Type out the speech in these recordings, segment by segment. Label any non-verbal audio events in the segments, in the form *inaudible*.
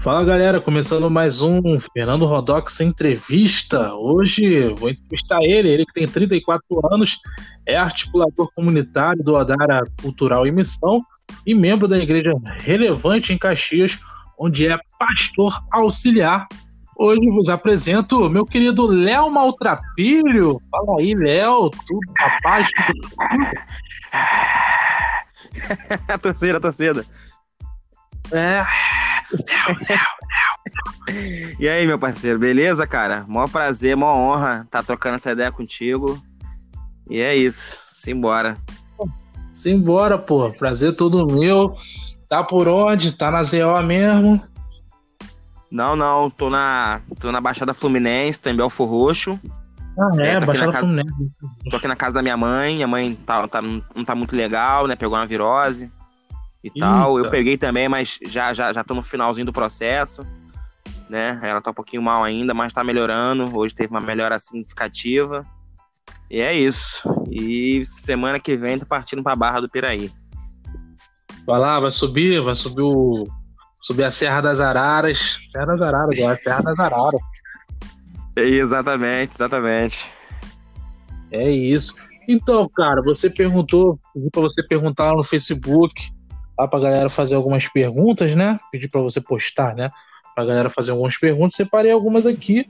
Fala galera, começando mais um Fernando Rodox Entrevista. Hoje vou entrevistar ele, ele que tem 34 anos, é articulador comunitário do Odara Cultural e Missão e membro da Igreja Relevante em Caxias, onde é pastor auxiliar. Hoje vos apresento meu querido Léo Maltrapilho. Fala aí, Léo, tudo rapaz? a torcida, a torcida. É. e aí, meu parceiro, beleza, cara? Mó prazer, mó honra estar tá trocando essa ideia contigo. E é isso, simbora. Simbora, pô. Prazer todo meu. Tá por onde? Tá na ZO mesmo? Não, não. Tô na, tô na Baixada Fluminense, tô em Belfor Roxo. Ah, é, é Baixada casa, Fluminense. Tô aqui na casa da minha mãe. Minha mãe tá, tá, não tá muito legal, né? Pegou uma virose e Eita. tal. Eu peguei também, mas já, já, já tô no finalzinho do processo, né? Ela tá um pouquinho mal ainda, mas tá melhorando. Hoje teve uma melhora significativa. E é isso. E semana que vem tô partindo pra Barra do Piraí. Vai lá, vai subir, vai subir o. Subir a Serra das Araras. Serra das Araras, agora, Serra das Araras. Exatamente, exatamente. É isso. Então, cara, você perguntou, pra você perguntar lá no Facebook lá pra galera fazer algumas perguntas, né? Pedi para você postar, né? Pra galera fazer algumas perguntas. Separei algumas aqui.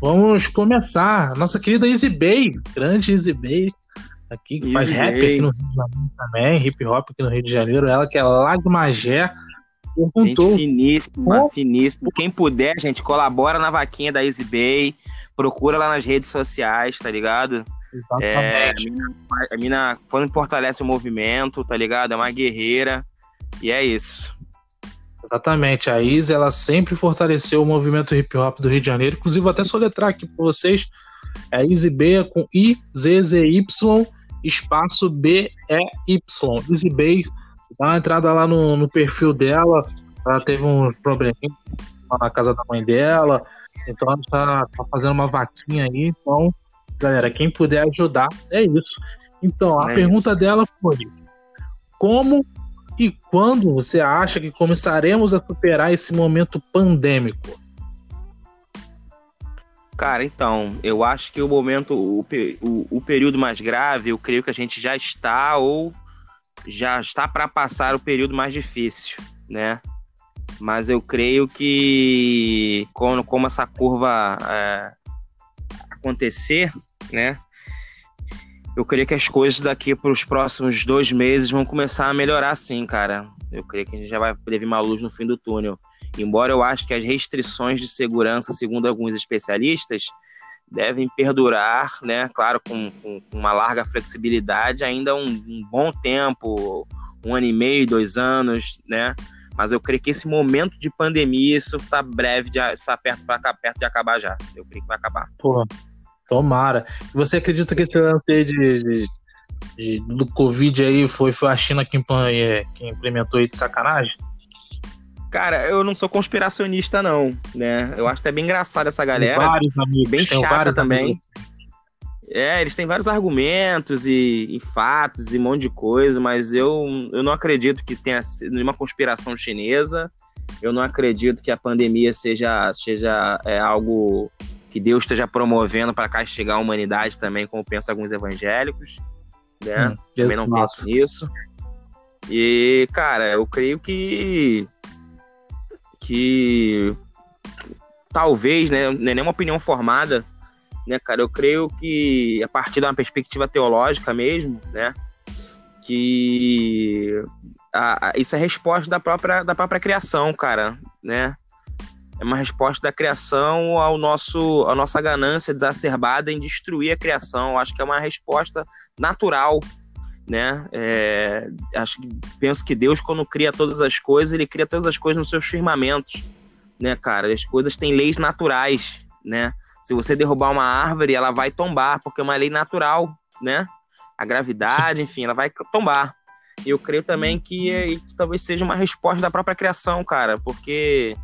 Vamos começar. Nossa querida Easy Bay, grande Easy Bay, aqui que faz rap aqui no Rio de Janeiro também, hip hop aqui no Rio de Janeiro. Ela que é lá de Magé. Perguntou. Gente finíssima, oh. finíssima. Quem puder, gente, colabora na vaquinha da Easy Bay. Procura lá nas redes sociais, tá ligado? É, a, mina, a mina quando fortalece o movimento, tá ligado? É uma guerreira. E é isso. Exatamente. A Izzy, ela sempre fortaleceu o movimento hip hop do Rio de Janeiro. Inclusive, vou até soletrar aqui para vocês. É Izzy B com I-Z-Z-Y, espaço B-E-Y. Izzy Bay, dá uma entrada lá no, no perfil dela. Ela teve um probleminha na casa da mãe dela. Então, ela está tá fazendo uma vaquinha aí. Então, galera, quem puder ajudar, é isso. Então, a é pergunta isso. dela foi: como e quando você acha que começaremos a superar esse momento pandêmico? Cara, então, eu acho que o momento, o, o, o período mais grave, eu creio que a gente já está ou já está para passar o período mais difícil, né? Mas eu creio que quando, como essa curva é, acontecer, né? Eu creio que as coisas daqui para os próximos dois meses vão começar a melhorar sim, cara. Eu creio que a gente já vai ver uma luz no fim do túnel. Embora eu acho que as restrições de segurança, segundo alguns especialistas, devem perdurar, né? Claro, com, com uma larga flexibilidade, ainda um, um, bom tempo, um ano e meio, dois anos, né? Mas eu creio que esse momento de pandemia, isso está breve, está perto, perto de acabar já. Eu creio que vai acabar. Pô, Tomara. Você acredita que esse lance de, de, de, do Covid aí foi, foi a China que, é, que implementou aí de sacanagem? Cara, eu não sou conspiracionista, não, né? Eu acho até bem engraçado essa galera. Tem vários amigos. Bem chata também. Amigos. É, eles têm vários argumentos e, e, fatos e um monte de coisa, mas eu, eu não acredito que tenha nenhuma conspiração chinesa. Eu não acredito que a pandemia seja, seja é, algo que Deus esteja promovendo para castigar a humanidade também, como pensam alguns evangélicos, né? Hum, também não penso nisso. E, cara, eu creio que que talvez, né, não é nenhuma opinião formada, né, cara, eu creio que a partir de uma perspectiva teológica mesmo, né, que a, a, isso é resposta da própria, da própria criação, cara, né, é uma resposta da criação ao nosso, à nossa ganância exacerbada em destruir a criação. Eu acho que é uma resposta natural, né? É, acho que penso que Deus quando cria todas as coisas, ele cria todas as coisas nos seus firmamentos, né, cara? As coisas têm leis naturais, né? Se você derrubar uma árvore, ela vai tombar, porque é uma lei natural, né? A gravidade, enfim, ela vai tombar. E eu creio também que, é, que talvez seja uma resposta da própria criação, cara, porque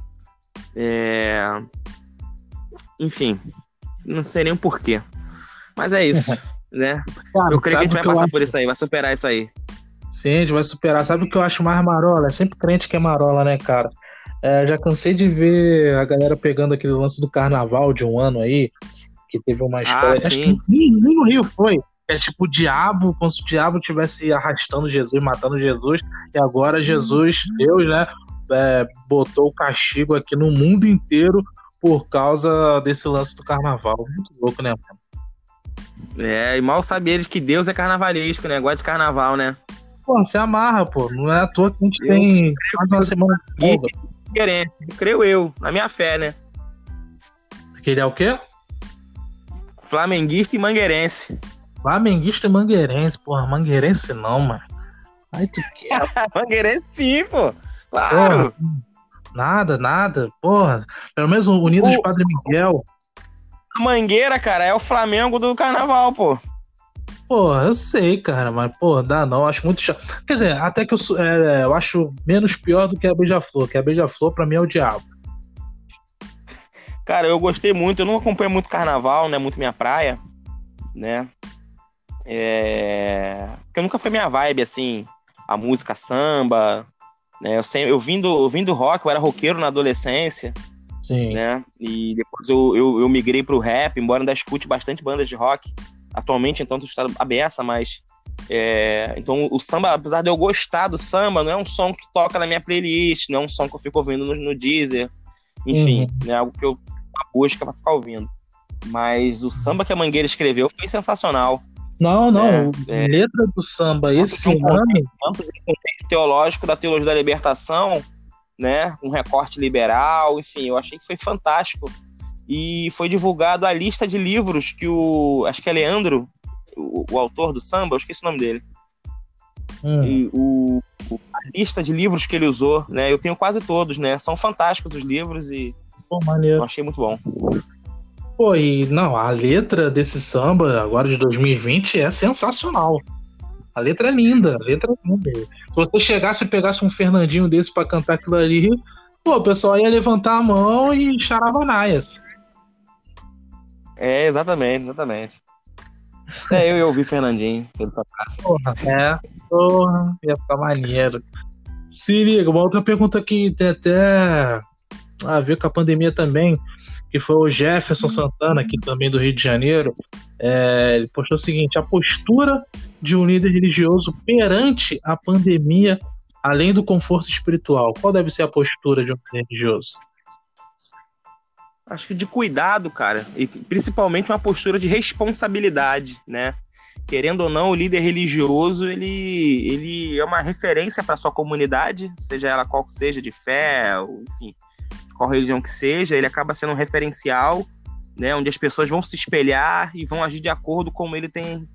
é... Enfim, não sei nem o porquê. Mas é isso, *laughs* né? Cara, eu creio que a gente vai passar por isso aí, vai superar isso aí. Sim, a gente vai superar. Sabe o que eu acho mais marola? É sempre crente que é marola, né, cara? É, já cansei de ver a galera pegando aquele lance do carnaval de um ano aí, que teve uma história. Ah, acho sim. que nem, nem no Rio foi. É tipo o diabo, como se o diabo estivesse arrastando Jesus, matando Jesus, e agora Jesus, Deus, né, é, botou o castigo aqui no mundo inteiro por causa desse lance do carnaval. Muito louco, né, mano? É, e mal sabia eles que Deus é carnavalesco, né? Gosta de carnaval, né? Pô, você amarra, pô. Não é à toa que a gente Eu tem quase uma semana folga. Querendo, creio eu, na minha fé, né? Que ele é o quê? Flamenguista e mangueirense. Flamenguista e mangueirense. Porra, mangueirense não, mano. Ai, tu quer, *laughs* mangueirense sim, pô. Claro. porra. Nada, nada. Porra, pelo menos o Unidos de O- Padre Miguel. A Mangueira, cara, é o Flamengo do carnaval, pô. Porra, eu sei, cara, mas, porra, dá não. Acho muito chato. Quer dizer, até que eu, sou- é, eu acho menos pior do que a Beija-Flor, que a Beija-Flor pra mim é o diabo. Cara, eu gostei muito. Eu não acompanho muito carnaval, né? Muito minha praia, né? É... Porque nunca foi minha vibe, assim, a música samba, né? Eu, sempre, eu, vim do, eu vim do rock, eu era roqueiro na adolescência, Sim. né? E depois eu, eu, eu migrei pro rap, embora ainda escute bastante bandas de rock. Atualmente, então, tô estado a beça, mas... é, Então, o samba, apesar de eu gostar do samba, não é um som que toca na minha playlist, não é um som que eu fico ouvindo no, no Deezer. Enfim, é algo que eu uma busca pra ficar ouvindo. Mas o samba que a Mangueira escreveu foi sensacional. Não, não. É, é. Letra do samba esse um tanto de contexto teológico da teologia da libertação, né? Um recorte liberal, enfim, eu achei que foi fantástico. E foi divulgado a lista de livros que o. Acho que é Leandro, o, o autor do samba, eu esqueci o nome dele. Hum, E o, o- a lista de livros que ele usou, né? Eu tenho quase todos, né? São fantásticos os livros e pô, maneiro. eu achei muito bom. Pô, e não, a letra desse samba, agora de 2020, é sensacional. A letra é linda, a letra é linda. Se você chegasse e pegasse um Fernandinho desse pra cantar aquilo ali, pô, o pessoal ia levantar a mão e charavanaias. É, exatamente, exatamente. É, eu, eu ouvi Fernandinho, se ele tocasse. Porra, é, porra, ia ficar maneiro. Se liga, uma outra pergunta que tem até a ver com a pandemia também, que foi o Jefferson Santana, aqui também do Rio de Janeiro. É, ele postou o seguinte: a postura de um líder religioso perante a pandemia, além do conforto espiritual. Qual deve ser a postura de um líder religioso? acho que de cuidado, cara, e principalmente uma postura de responsabilidade, né? Querendo ou não, o líder religioso ele, ele é uma referência para sua comunidade, seja ela qual que seja, de fé, enfim, qual religião que seja, ele acaba sendo um referencial, né? Onde as pessoas vão se espelhar e vão agir de acordo com ele tem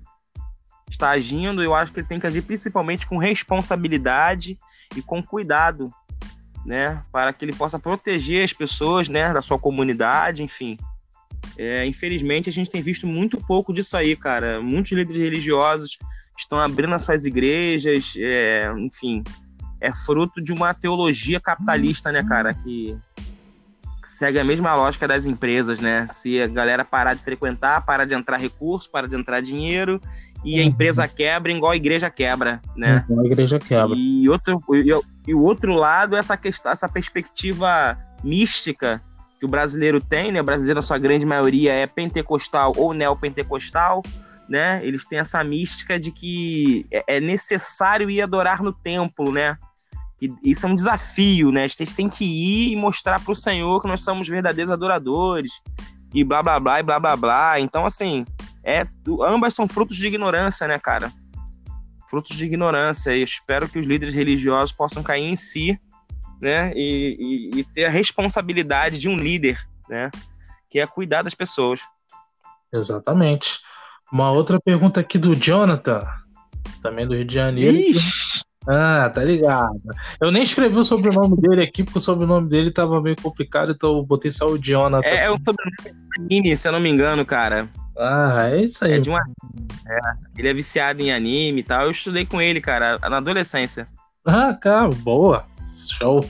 está agindo. Eu acho que ele tem que agir principalmente com responsabilidade e com cuidado, né, para que ele possa proteger as pessoas, né, da sua comunidade, enfim. É, infelizmente, a gente tem visto muito pouco disso aí, cara. Muitos líderes religiosos estão abrindo as suas igrejas, é, enfim, é fruto de uma teologia capitalista, né, cara, que segue a mesma lógica das empresas, né? Se a galera parar de frequentar, para de entrar recurso, para de entrar dinheiro, e a Uhum. empresa quebra igual a igreja quebra, né? A igreja quebra. E, outro, e, e o outro lado é essa questão, essa perspectiva mística que o brasileiro tem, né? O brasileiro, na sua grande maioria, é pentecostal ou neopentecostal, né? Eles têm essa mística de que é é necessário ir adorar no templo, né? E isso é um desafio, né? A gente tem que ir e mostrar para o Senhor que nós somos verdadeiros adoradores e blá blá blá e blá blá blá. Então, assim, é, ambas são frutos de ignorância, né, cara? Frutos de ignorância. E espero que os líderes religiosos possam cair em si, né? E, e, e ter a responsabilidade de um líder, né? Que é cuidar das pessoas. Exatamente. Uma outra pergunta aqui do Jonathan, também do Rio de Janeiro. Ixi, Ah, tá ligado. Eu nem escrevi o sobrenome dele aqui, porque o sobrenome dele tava meio complicado, então eu botei só o Jonathan. é, é um sobrenome anime, se eu não me engano, cara. Ah, é isso aí. É de uma. é, ele é viciado em anime e tal. Eu estudei com ele, cara, na adolescência. Ah, cara, boa. Show.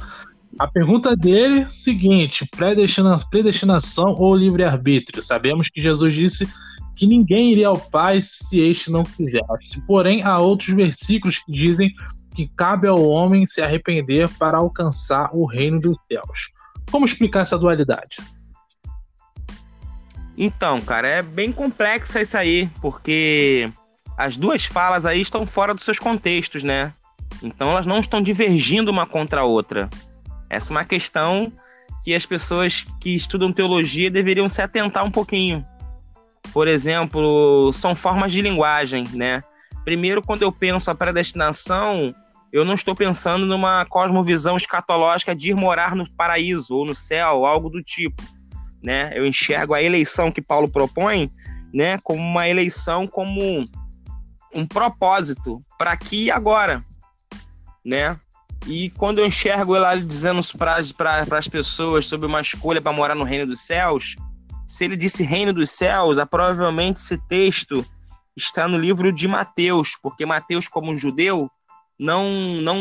A pergunta dele, seguinte: predestina- predestinação ou livre-arbítrio? Sabemos que Jesus disse que ninguém iria ao Pai se este não quisesse. Porém, há outros versículos que dizem que cabe ao homem se arrepender para alcançar o reino dos céus. Como explicar essa dualidade? Então, cara, é bem complexa isso aí, porque as duas falas aí estão fora dos seus contextos, né? Então elas não estão divergindo uma contra a outra. Essa é uma questão que as pessoas que estudam teologia deveriam se atentar um pouquinho. Por exemplo, são formas de linguagem, né? Primeiro, quando eu penso a predestinação, eu não estou pensando numa cosmovisão escatológica de ir morar no paraíso ou no céu, algo do tipo né? Eu enxergo a eleição que Paulo propõe, né, como uma eleição como um propósito para aqui e agora, né? E quando eu enxergo ele dizendo para as pessoas sobre uma escolha para morar no reino dos céus, se ele disse reino dos céus, provavelmente esse texto está no livro de Mateus, porque Mateus, como judeu, não não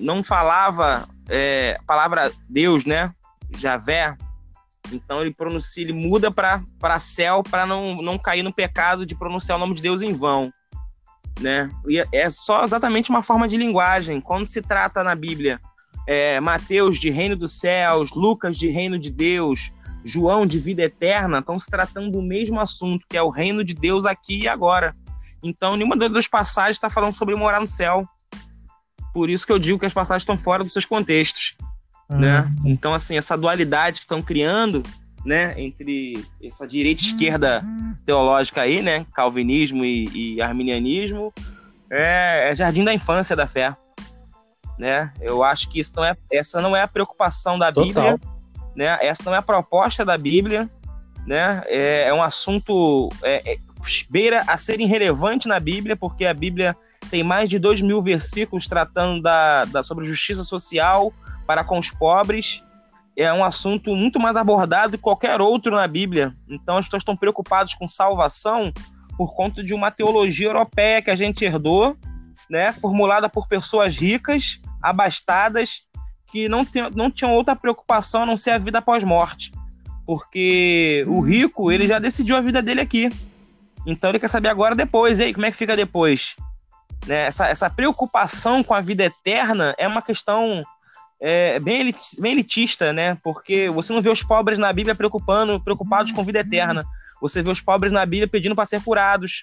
não falava é, a palavra Deus, né? Javé, então ele pronuncia, ele muda para céu para não, não cair no pecado de pronunciar o nome de Deus em vão. Né? E é só exatamente uma forma de linguagem. Quando se trata na Bíblia, é, Mateus de reino dos céus, Lucas de reino de Deus, João de vida eterna, estão se tratando do mesmo assunto, que é o reino de Deus aqui e agora. Então, nenhuma das duas passagens está falando sobre morar no céu. Por isso que eu digo que as passagens estão fora dos seus contextos né? Uhum. Então, assim, essa dualidade que estão criando, né, entre essa direita e esquerda teológica aí, né, calvinismo e, e arminianismo, é, é, jardim da infância da fé, né? Eu acho que isso não é, essa não é a preocupação da Total. Bíblia, né? Essa não é a proposta da Bíblia, né? É, é um assunto é, é, beira a ser irrelevante na Bíblia, porque a Bíblia tem mais de dois mil versículos tratando da, da sobre justiça social, para com os pobres é um assunto muito mais abordado que qualquer outro na Bíblia. Então as pessoas estão preocupadas com salvação por conta de uma teologia europeia que a gente herdou, né, formulada por pessoas ricas, abastadas, que não, tem, não tinham outra preocupação a não ser a vida após morte. Porque o rico, ele já decidiu a vida dele aqui. Então ele quer saber agora depois, aí, como é que fica depois? Né? Essa, essa preocupação com a vida eterna é uma questão é, bem, elitista, né? Porque você não vê os pobres na Bíblia preocupando, preocupados com vida eterna. Você vê os pobres na Bíblia pedindo para ser curados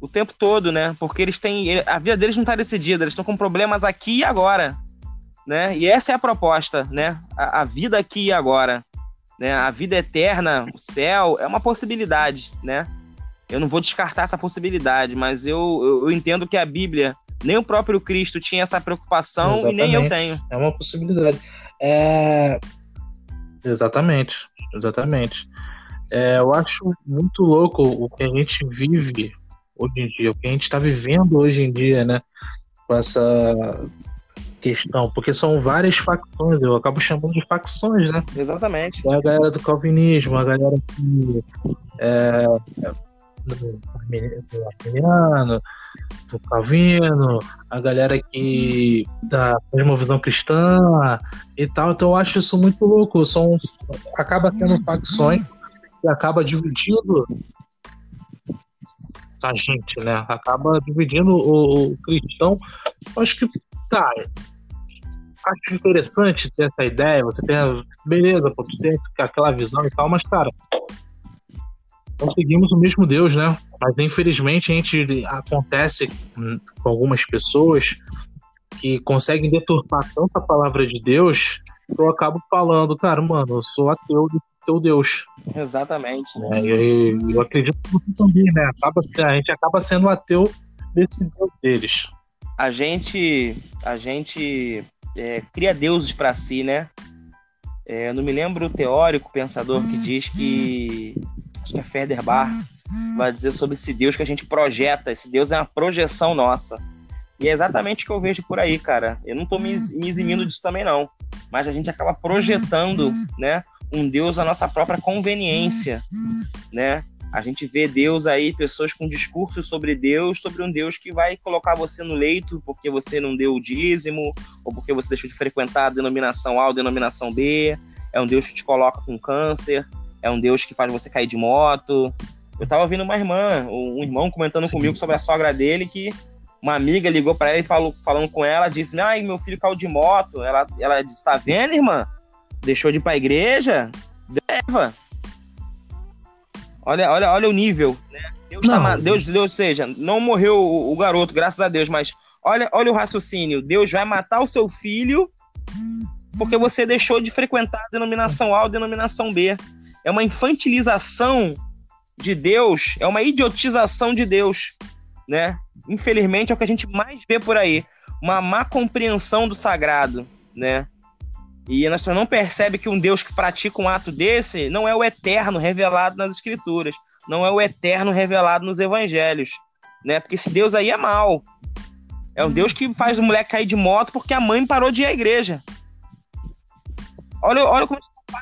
o tempo todo, né? Porque eles têm a vida deles não está decidida, eles estão com problemas aqui e agora, né? E essa é a proposta, né? A, a, vida aqui e agora, né? A vida eterna, o céu é uma possibilidade, né? Eu não vou descartar essa possibilidade, mas eu, eu, eu entendo que a Bíblia nem o próprio Cristo tinha essa preocupação Exatamente. e nem eu tenho. É uma possibilidade. É... Exatamente, exatamente. É, eu acho muito louco o que a gente vive hoje em dia, o que a gente está vivendo hoje em dia, né? Com essa questão, porque são várias facções, eu acabo chamando de facções, né? Exatamente. É a galera do calvinismo, a galera que é, do arminiano, do Calvino, a galera que da mesma visão cristã e tal. Então eu acho isso muito louco. São, acaba sendo facções e acaba dividindo a gente, né? Acaba dividindo o, o cristão. Acho que, tá, acho interessante ter essa ideia, você tem, beleza, pô, tu tem aquela visão e tal, mas, cara, nós seguimos o mesmo Deus, né? Mas infelizmente a gente acontece com algumas pessoas que conseguem deturpar tanto a palavra de Deus que eu acabo falando, cara, mano, eu sou ateu do teu Deus. Exatamente. É, eu, eu acredito que você também, né? Acaba, a gente acaba sendo ateu desse Deus deles. A gente, a gente é, cria deuses para si, né? É, eu não me lembro o teórico, pensador que diz que acho que é Federbar, vai dizer sobre esse Deus que a gente projeta. Esse Deus é uma projeção nossa. E é exatamente o que eu vejo por aí, cara. Eu não tô me, eximindo disso também, não. Mas a gente acaba projetando, né, um Deus à nossa própria conveniência, né? A gente vê Deus aí, pessoas com discursos sobre Deus, sobre um Deus que vai colocar você no leito porque você não deu o dízimo, ou porque você deixou de frequentar a denominação A ou a denominação B. É um Deus que te coloca com câncer, é um Deus que faz você cair de moto. Eu tava ouvindo uma irmã, um irmão comentando Sim. comigo sobre a sogra dele que uma amiga ligou para ela e falou, falando com ela, disse: Ai, meu filho caiu de moto. Ela, ela disse: Tá vendo, irmã? Deixou de ir pra igreja? Leva. Olha, olha, olha o nível, né? Deus, tá, Deus, Deus, seja, não morreu o, o, garoto, graças a Deus, mas olha, olha o raciocínio. Deus vai matar o seu filho porque você deixou de frequentar a denominação A ou a denominação B. É uma infantilização de Deus, é uma idiotização de Deus, né? Infelizmente é o que a gente mais vê por aí, uma má compreensão do sagrado, né? E nós não percebe que um Deus que pratica um ato desse não é o eterno revelado nas escrituras, não é o eterno revelado nos evangelhos, né? Porque esse Deus aí é mau. É um Deus que faz o moleque cair de moto porque a mãe parou de ir à igreja. Olha, olha como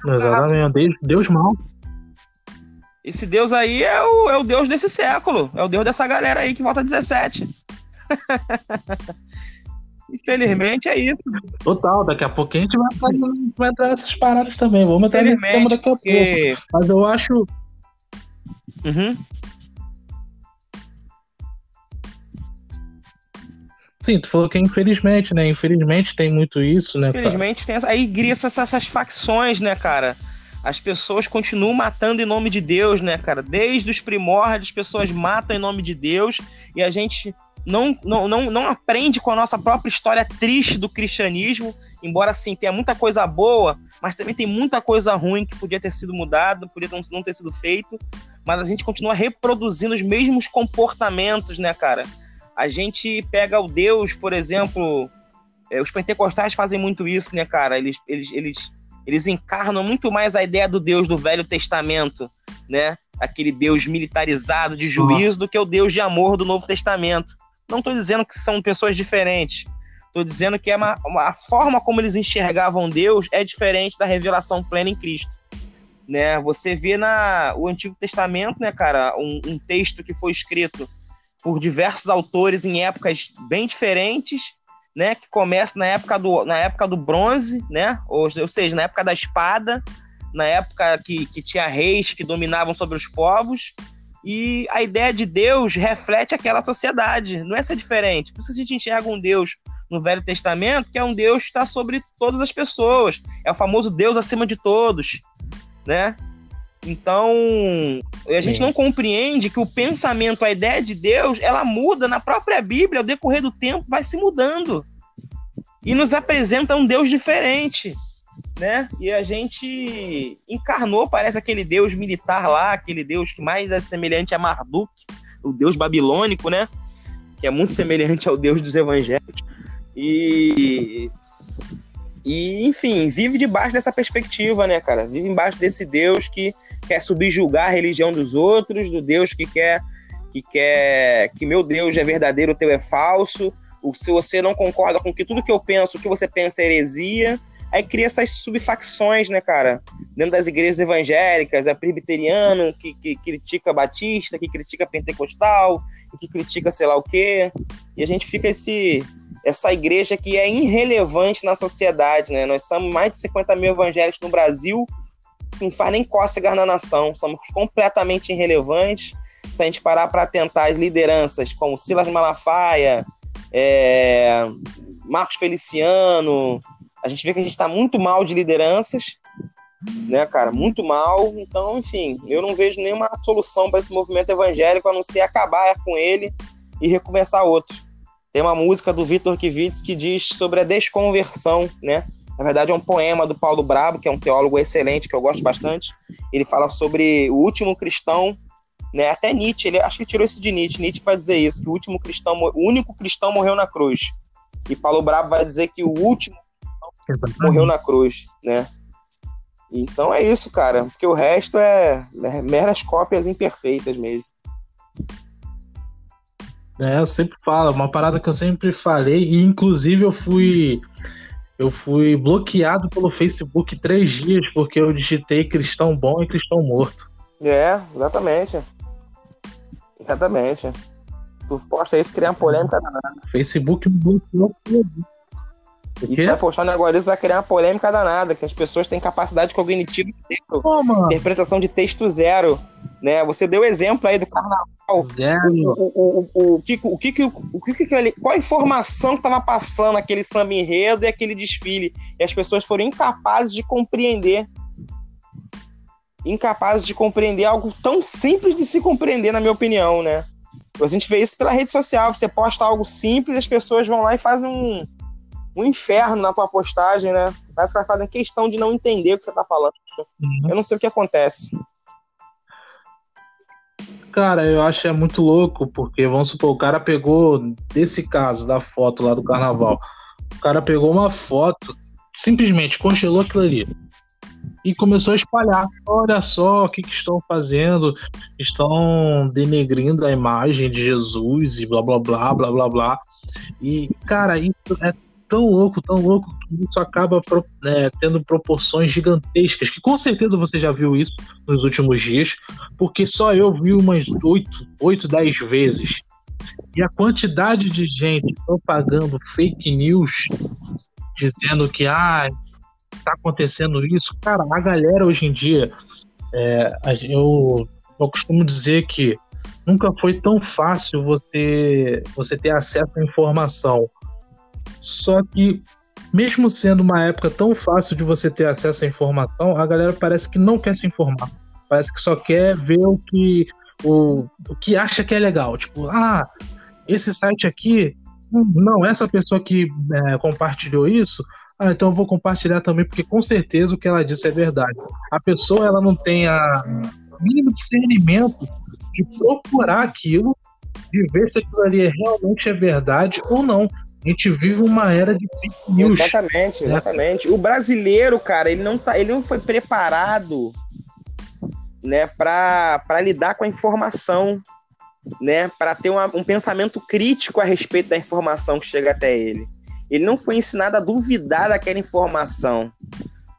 Exatamente, Deus, Deus mau. Esse Deus aí é o, é o Deus desse século. É o Deus dessa galera aí que volta 17. *laughs* Infelizmente é isso. Total, daqui a pouco a gente vai, vai entrar nessas paradas também. Vamos entrar nesse tema daqui a porque... pouco. Mas eu acho. Uhum. Sim, tu falou que é infelizmente, né? Infelizmente tem muito isso, né? Infelizmente tem essa. Aí cria essas, essas facções, né, cara? as pessoas continuam matando em nome de Deus, né, cara? Desde os primórdios, as pessoas matam em nome de Deus e a gente não, não, não, não aprende com a nossa própria história triste do cristianismo, embora sim tenha muita coisa boa, mas também tem muita coisa ruim que podia ter sido mudado, podia não ter sido feito, mas a gente continua reproduzindo os mesmos comportamentos, né, cara? A gente pega o Deus, por exemplo, é, os pentecostais fazem muito isso, né, cara? Eles, eles, eles eles encarnam muito mais a ideia do Deus do Velho Testamento, né? Aquele Deus militarizado de juízo do que o Deus de amor do Novo Testamento. Não estou dizendo que são pessoas diferentes. Estou dizendo que é uma, uma, a forma como eles enxergavam Deus é diferente da revelação plena em Cristo. Né? Você vê na o Antigo Testamento, né, cara, um, um texto que foi escrito por diversos autores em épocas bem diferentes né, que começa na época do, na época do bronze, né, ou, ou seja, na época da espada, na época que, que tinha reis que dominavam sobre os povos, e a ideia de Deus reflete aquela sociedade, não é ser diferente. Por isso a gente enxerga um Deus no Velho Testamento, que é um Deus que está sobre todas as pessoas, é o famoso Deus acima de todos, né? Então, a gente não compreende que o pensamento, a ideia de Deus, ela muda na própria Bíblia, ao decorrer do tempo vai se mudando. E nos apresenta um Deus diferente, né? E a gente encarnou, parece aquele Deus militar lá, aquele Deus que mais é semelhante a Marduk, o Deus babilônico, né? Que é muito semelhante ao Deus dos evangelhos. E e, enfim, vive debaixo dessa perspectiva, né, cara? Vive embaixo desse Deus que quer subjugar a religião dos outros, do Deus que quer que quer que meu Deus é verdadeiro, o teu é falso. O, se você não concorda com que tudo que eu penso, o que você pensa é heresia, aí cria essas subfacções, né, cara? Dentro das igrejas evangélicas, é presbiteriano que, que critica batista, que critica pentecostal, que critica sei lá o quê. E a gente fica esse essa igreja que é irrelevante na sociedade, né? Nós somos mais de 50 mil evangélicos no Brasil, não faz nem cócegas na nação, somos completamente irrelevantes. Se a gente parar para tentar as lideranças como Silas Malafaia, é, Marcos Feliciano, a gente vê que a gente está muito mal de lideranças, né, cara? Muito mal. Então, enfim, eu não vejo nenhuma solução para esse movimento evangélico a não ser acabar com ele e recomeçar outro. Tem uma música do Vitor Kivitz que diz sobre a desconversão, né? Na verdade, é um poema do Paulo Brabo, que é um teólogo excelente, que eu gosto bastante. Ele fala sobre o último cristão, né? Até Nietzsche, ele acho que tirou isso de Nietzsche. Nietzsche vai dizer isso, que o último cristão, o único cristão morreu na cruz. E Paulo Brabo vai dizer que o último morreu na cruz, né? Então é isso, cara, porque o resto é meras cópias imperfeitas mesmo. É, eu sempre falo, uma parada que eu sempre falei, e inclusive eu fui eu fui bloqueado pelo Facebook três dias porque eu digitei cristão bom e cristão morto. É, exatamente. Exatamente. Tu posta isso, cria uma polêmica danada. Facebook bloqueou tudo. E tu vai postar um negócio desse, vai criar uma polêmica danada, que as pessoas têm capacidade cognitiva zero, interpretação de texto zero. Né? Você deu exemplo aí do carnaval Zero. O, o, o, o, que, o, que, o que qual a informação que estava passando aquele samba enredo e aquele desfile? E as pessoas foram incapazes de compreender. Incapazes de compreender algo tão simples de se compreender, na minha opinião, né? A gente vê isso pela rede social. Você posta algo simples, as pessoas vão lá e fazem um, um inferno na tua postagem, né? Parece que elas fazem questão de não entender o que você tá falando. Uhum. Eu não sei o que acontece. Cara, eu acho é muito louco, porque vamos supor, o cara pegou, desse caso da foto lá do carnaval, o cara pegou uma foto, simplesmente congelou aquilo ali e começou a espalhar. Olha só o que, que estão fazendo, estão denegrindo a imagem de Jesus e blá blá blá blá blá blá. E, cara, isso é tão louco, tão louco, que isso acaba é, tendo proporções gigantescas, que com certeza você já viu isso nos últimos dias, porque só eu vi umas oito, oito, dez vezes. E a quantidade de gente propagando fake news, dizendo que ah, tá acontecendo isso, cara, a galera hoje em dia, é, eu, eu costumo dizer que nunca foi tão fácil você, você ter acesso à informação só que, mesmo sendo uma época tão fácil de você ter acesso à informação, a galera parece que não quer se informar. Parece que só quer ver o que, o, o que acha que é legal. Tipo, ah, esse site aqui, hum, não, essa pessoa que é, compartilhou isso, ah, então eu vou compartilhar também, porque com certeza o que ela disse é verdade. A pessoa ela não tem a mínimo discernimento de procurar aquilo, de ver se aquilo ali realmente é verdade ou não. A gente vive uma era de fake news. Exatamente, né? exatamente. O brasileiro, cara, ele não, tá, ele não foi preparado né, para lidar com a informação, né, para ter uma, um pensamento crítico a respeito da informação que chega até ele. Ele não foi ensinado a duvidar daquela informação.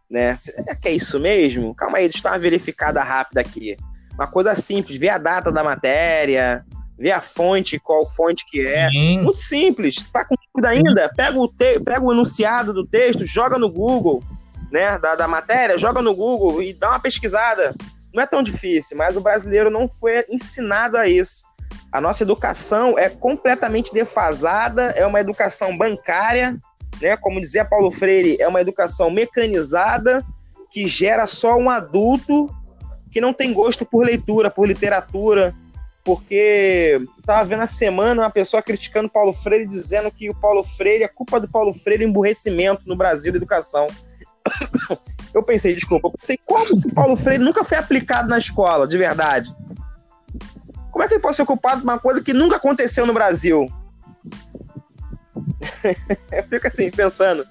Né? Será que é isso mesmo? Calma aí, deixa eu dar uma verificada rápida aqui. Uma coisa simples, ver a data da matéria, ver a fonte, qual fonte que é. Muito simples. Tá com dúvida ainda? Pega o, te pega o enunciado do texto, joga no Google, né? Da, da matéria, joga no Google e dá uma pesquisada. Não é tão difícil, mas o brasileiro não foi ensinado a isso. A nossa educação é completamente defasada, é uma educação bancária, né? Como dizia Paulo Freire, é uma educação mecanizada que gera só um adulto que não tem gosto por leitura, por literatura, porque estava vendo a semana uma pessoa criticando Paulo Freire, dizendo que o Paulo Freire, a culpa do Paulo Freire é o emburrecimento no Brasil da educação. *coughs* Eu pensei, desculpa, eu pensei, como se Paulo Freire nunca foi aplicado na escola, de verdade? Como é que ele pode ser culpado de uma coisa que nunca aconteceu no Brasil? *laughs* eu fico assim, pensando.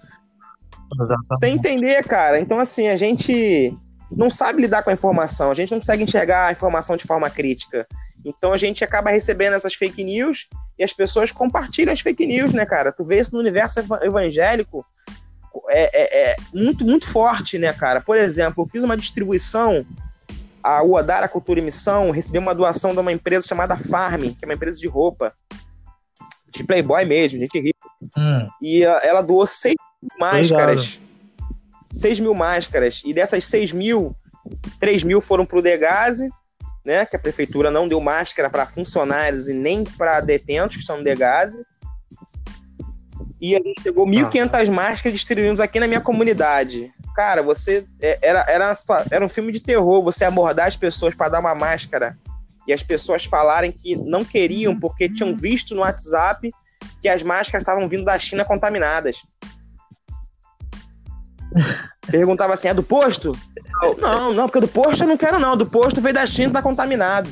Sem entender, cara. Então, assim, a gente não sabe lidar com a informação, a gente não consegue enxergar a informação de forma crítica. Então a gente acaba recebendo essas fake news e as pessoas compartilham as fake news, né, cara? Tu vê isso no universo evangélico é, é, é muito, muito forte, né, cara? Por exemplo, eu fiz uma distribuição, a Uadara Cultura e Missão recebeu uma doação de uma empresa chamada Farm, que é uma empresa de roupa, de playboy mesmo, gente rico. Hum. E uh, ela doou seis máscaras. Obrigado 6 mil máscaras. E dessas 6 mil, 3 mil foram para o Degase, né? Que a prefeitura não deu máscara para funcionários e nem para detentos que são no Degase. E a gente pegou 1.500 ah. máscaras distribuímos aqui na minha comunidade. Cara, você. É, era, era, era um filme de terror você abordar as pessoas para dar uma máscara e as pessoas falarem que não queriam porque tinham visto no WhatsApp que as máscaras estavam vindo da China contaminadas. Perguntava assim: é do posto? Eu, não, não, porque do posto eu não quero, não. Do posto veio da China, tá contaminado.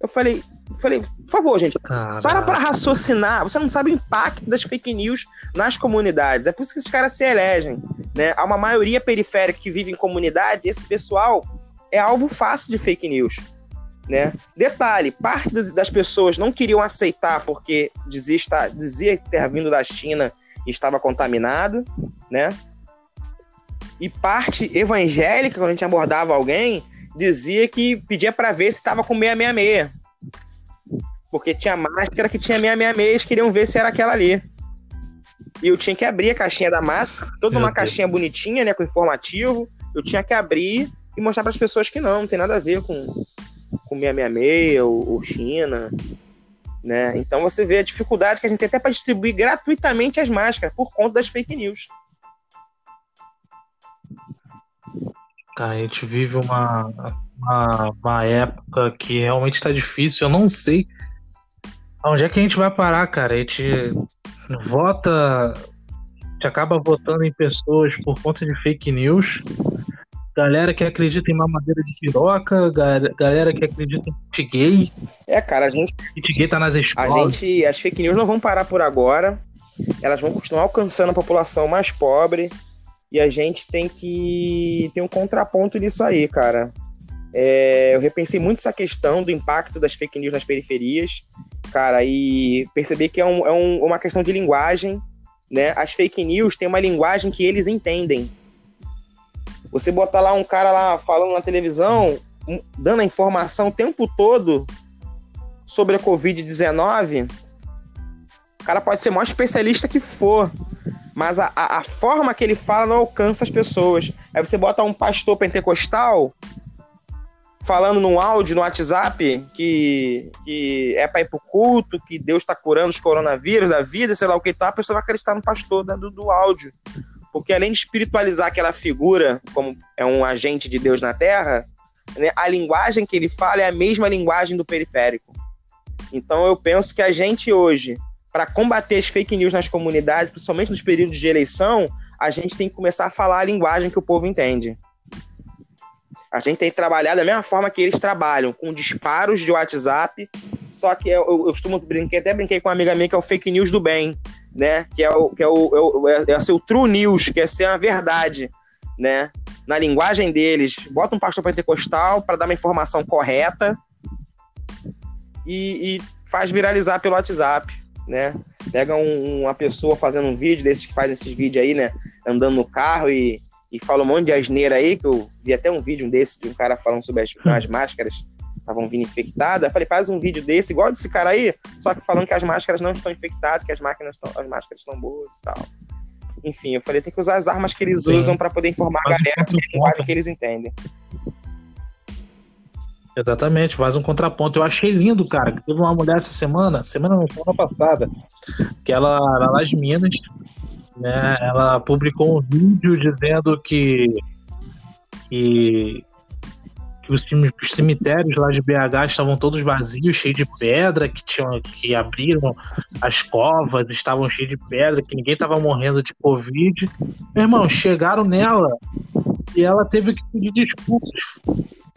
Eu falei, falei, por favor, gente, Caraca. para para raciocinar. Você não sabe o impacto das fake news nas comunidades. É por isso que esses caras se elegem. Né? Há uma maioria periférica que vive em comunidade, esse pessoal é alvo fácil de fake news. Né? Detalhe, parte das, pessoas não queriam aceitar porque dizia, dizia ter vindo da China e estava contaminado, né? E parte evangélica, quando a gente abordava alguém, dizia que pedia para ver se estava com 666. Porque tinha máscara que tinha 666 eles queriam ver se era aquela ali. E eu tinha que abrir a caixinha da máscara, toda uma caixinha bonitinha, né, com informativo. Eu tinha que abrir e mostrar para as pessoas que não, não tem nada a ver com, com com 666 ou, ou China, né? Então você vê a dificuldade que a gente tem até para distribuir gratuitamente as máscaras por conta das fake news. Cara, a gente vive uma, uma, uma época que realmente está difícil. Eu não sei onde é que a gente vai parar, cara. A gente vota, a gente acaba votando em pessoas por conta de fake news. Galera que acredita em mamadeira de piroca, galera que acredita em kit gay. É, cara, a gente. Kit gay tá nas escolas. A gente, as fake news não vão parar por agora. Elas vão continuar alcançando a população mais pobre. E a gente tem que ter um contraponto nisso aí, cara. É, eu repensei muito essa questão do impacto das fake news nas periferias, cara, e percebi que é, um, é um, uma questão de linguagem, né? As fake news têm uma linguagem que eles entendem. Você botar lá um cara lá falando na televisão, dando a informação o tempo todo sobre a Covid-19, o cara pode ser o maior especialista que for, mas a, a, a, forma que ele fala não alcança as pessoas. Aí você bota um pastor pentecostal falando num áudio no WhatsApp que, que é para ir pro culto, que Deus está curando os coronavírus da vida, sei lá o que tá, a pessoa vai acreditar no pastor né, do, do áudio. Porque além de espiritualizar aquela figura como é um agente de Deus na Terra, né, a linguagem que ele fala é a mesma linguagem do periférico. Então eu penso que a gente hoje, para combater as fake news nas comunidades, principalmente nos períodos de eleição, a gente tem que começar a falar a linguagem que o povo entende. A gente tem que trabalhar da mesma forma que eles trabalham, com disparos de WhatsApp. Só que eu, eu, costumo brincar, até brinquei com uma amiga minha que é o fake news do bem, né? Que é o que é o, é, é, é o true news, que é ser a verdade, né? Na linguagem deles, bota um pastor pentecostal para dar uma informação correta e, e, faz viralizar pelo WhatsApp, né? Pega um, uma pessoa fazendo um vídeo desses que faz esses vídeos aí, né? Andando no carro e e fala um monte de asneira aí, que eu vi até um vídeo desse de um cara falando sobre as, as máscaras estavam vindo infectadas. Eu falei, faz um vídeo desse, igual desse cara aí, só que falando que as máscaras não estão infectadas, que as máquinas estão, as máscaras estão boas e tal. Enfim, eu falei, tem que usar as armas que eles Sim. usam para poder informar a galera que é linguagem que eles entendem. Exatamente, faz um contraponto. Eu achei lindo, cara, que teve uma mulher essa semana, semana não, semana passada, que ela era lá de Minas, né, ela publicou um vídeo dizendo que, que, que os cemitérios lá de BH estavam todos vazios, cheios de pedra, que, tinham, que abriram as covas, estavam cheios de pedra, que ninguém estava morrendo de Covid. Meu irmão, chegaram nela e ela teve que pedir desculpas.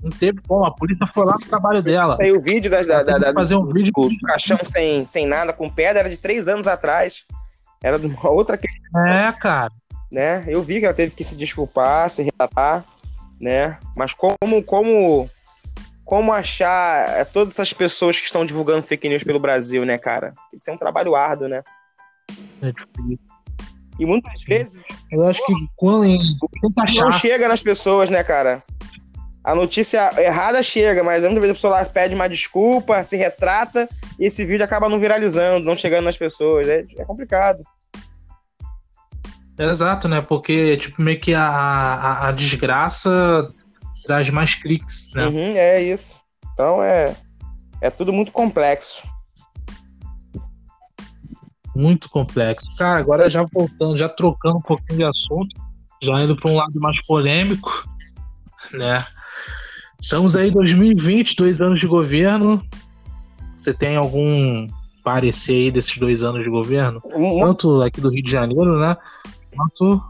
Não teve como, a polícia foi lá no trabalho dela. Aí o vídeo da, da, da, fazer um vídeo do caixão sem, sem nada, com pedra, era de três anos atrás. Era de uma outra questão. É, cara. Né? Eu vi que ela teve que se desculpar, se relatar, né? Mas como, como, como achar é, todas essas pessoas que estão divulgando fake news pelo Brasil, né, cara? Tem que ser um trabalho árduo, né? É difícil. E muitas vezes. Eu acho que quando não chega nas pessoas, né, cara? A notícia errada chega, mas muitas vezes a pessoa lá pede uma desculpa, se retrata e esse vídeo acaba não viralizando, não chegando nas pessoas. É, é complicado. Exato, né? Porque, tipo, meio que a, a, a desgraça traz mais cliques, né? Uhum, é isso. Então é, é tudo muito complexo. Muito complexo. Cara, agora já voltando, já trocando um pouquinho de assunto, já indo para um lado mais polêmico, né? Estamos aí 2020, dois anos de governo. Você tem algum parecer aí desses dois anos de governo? Tanto aqui do Rio de Janeiro, né? Quanto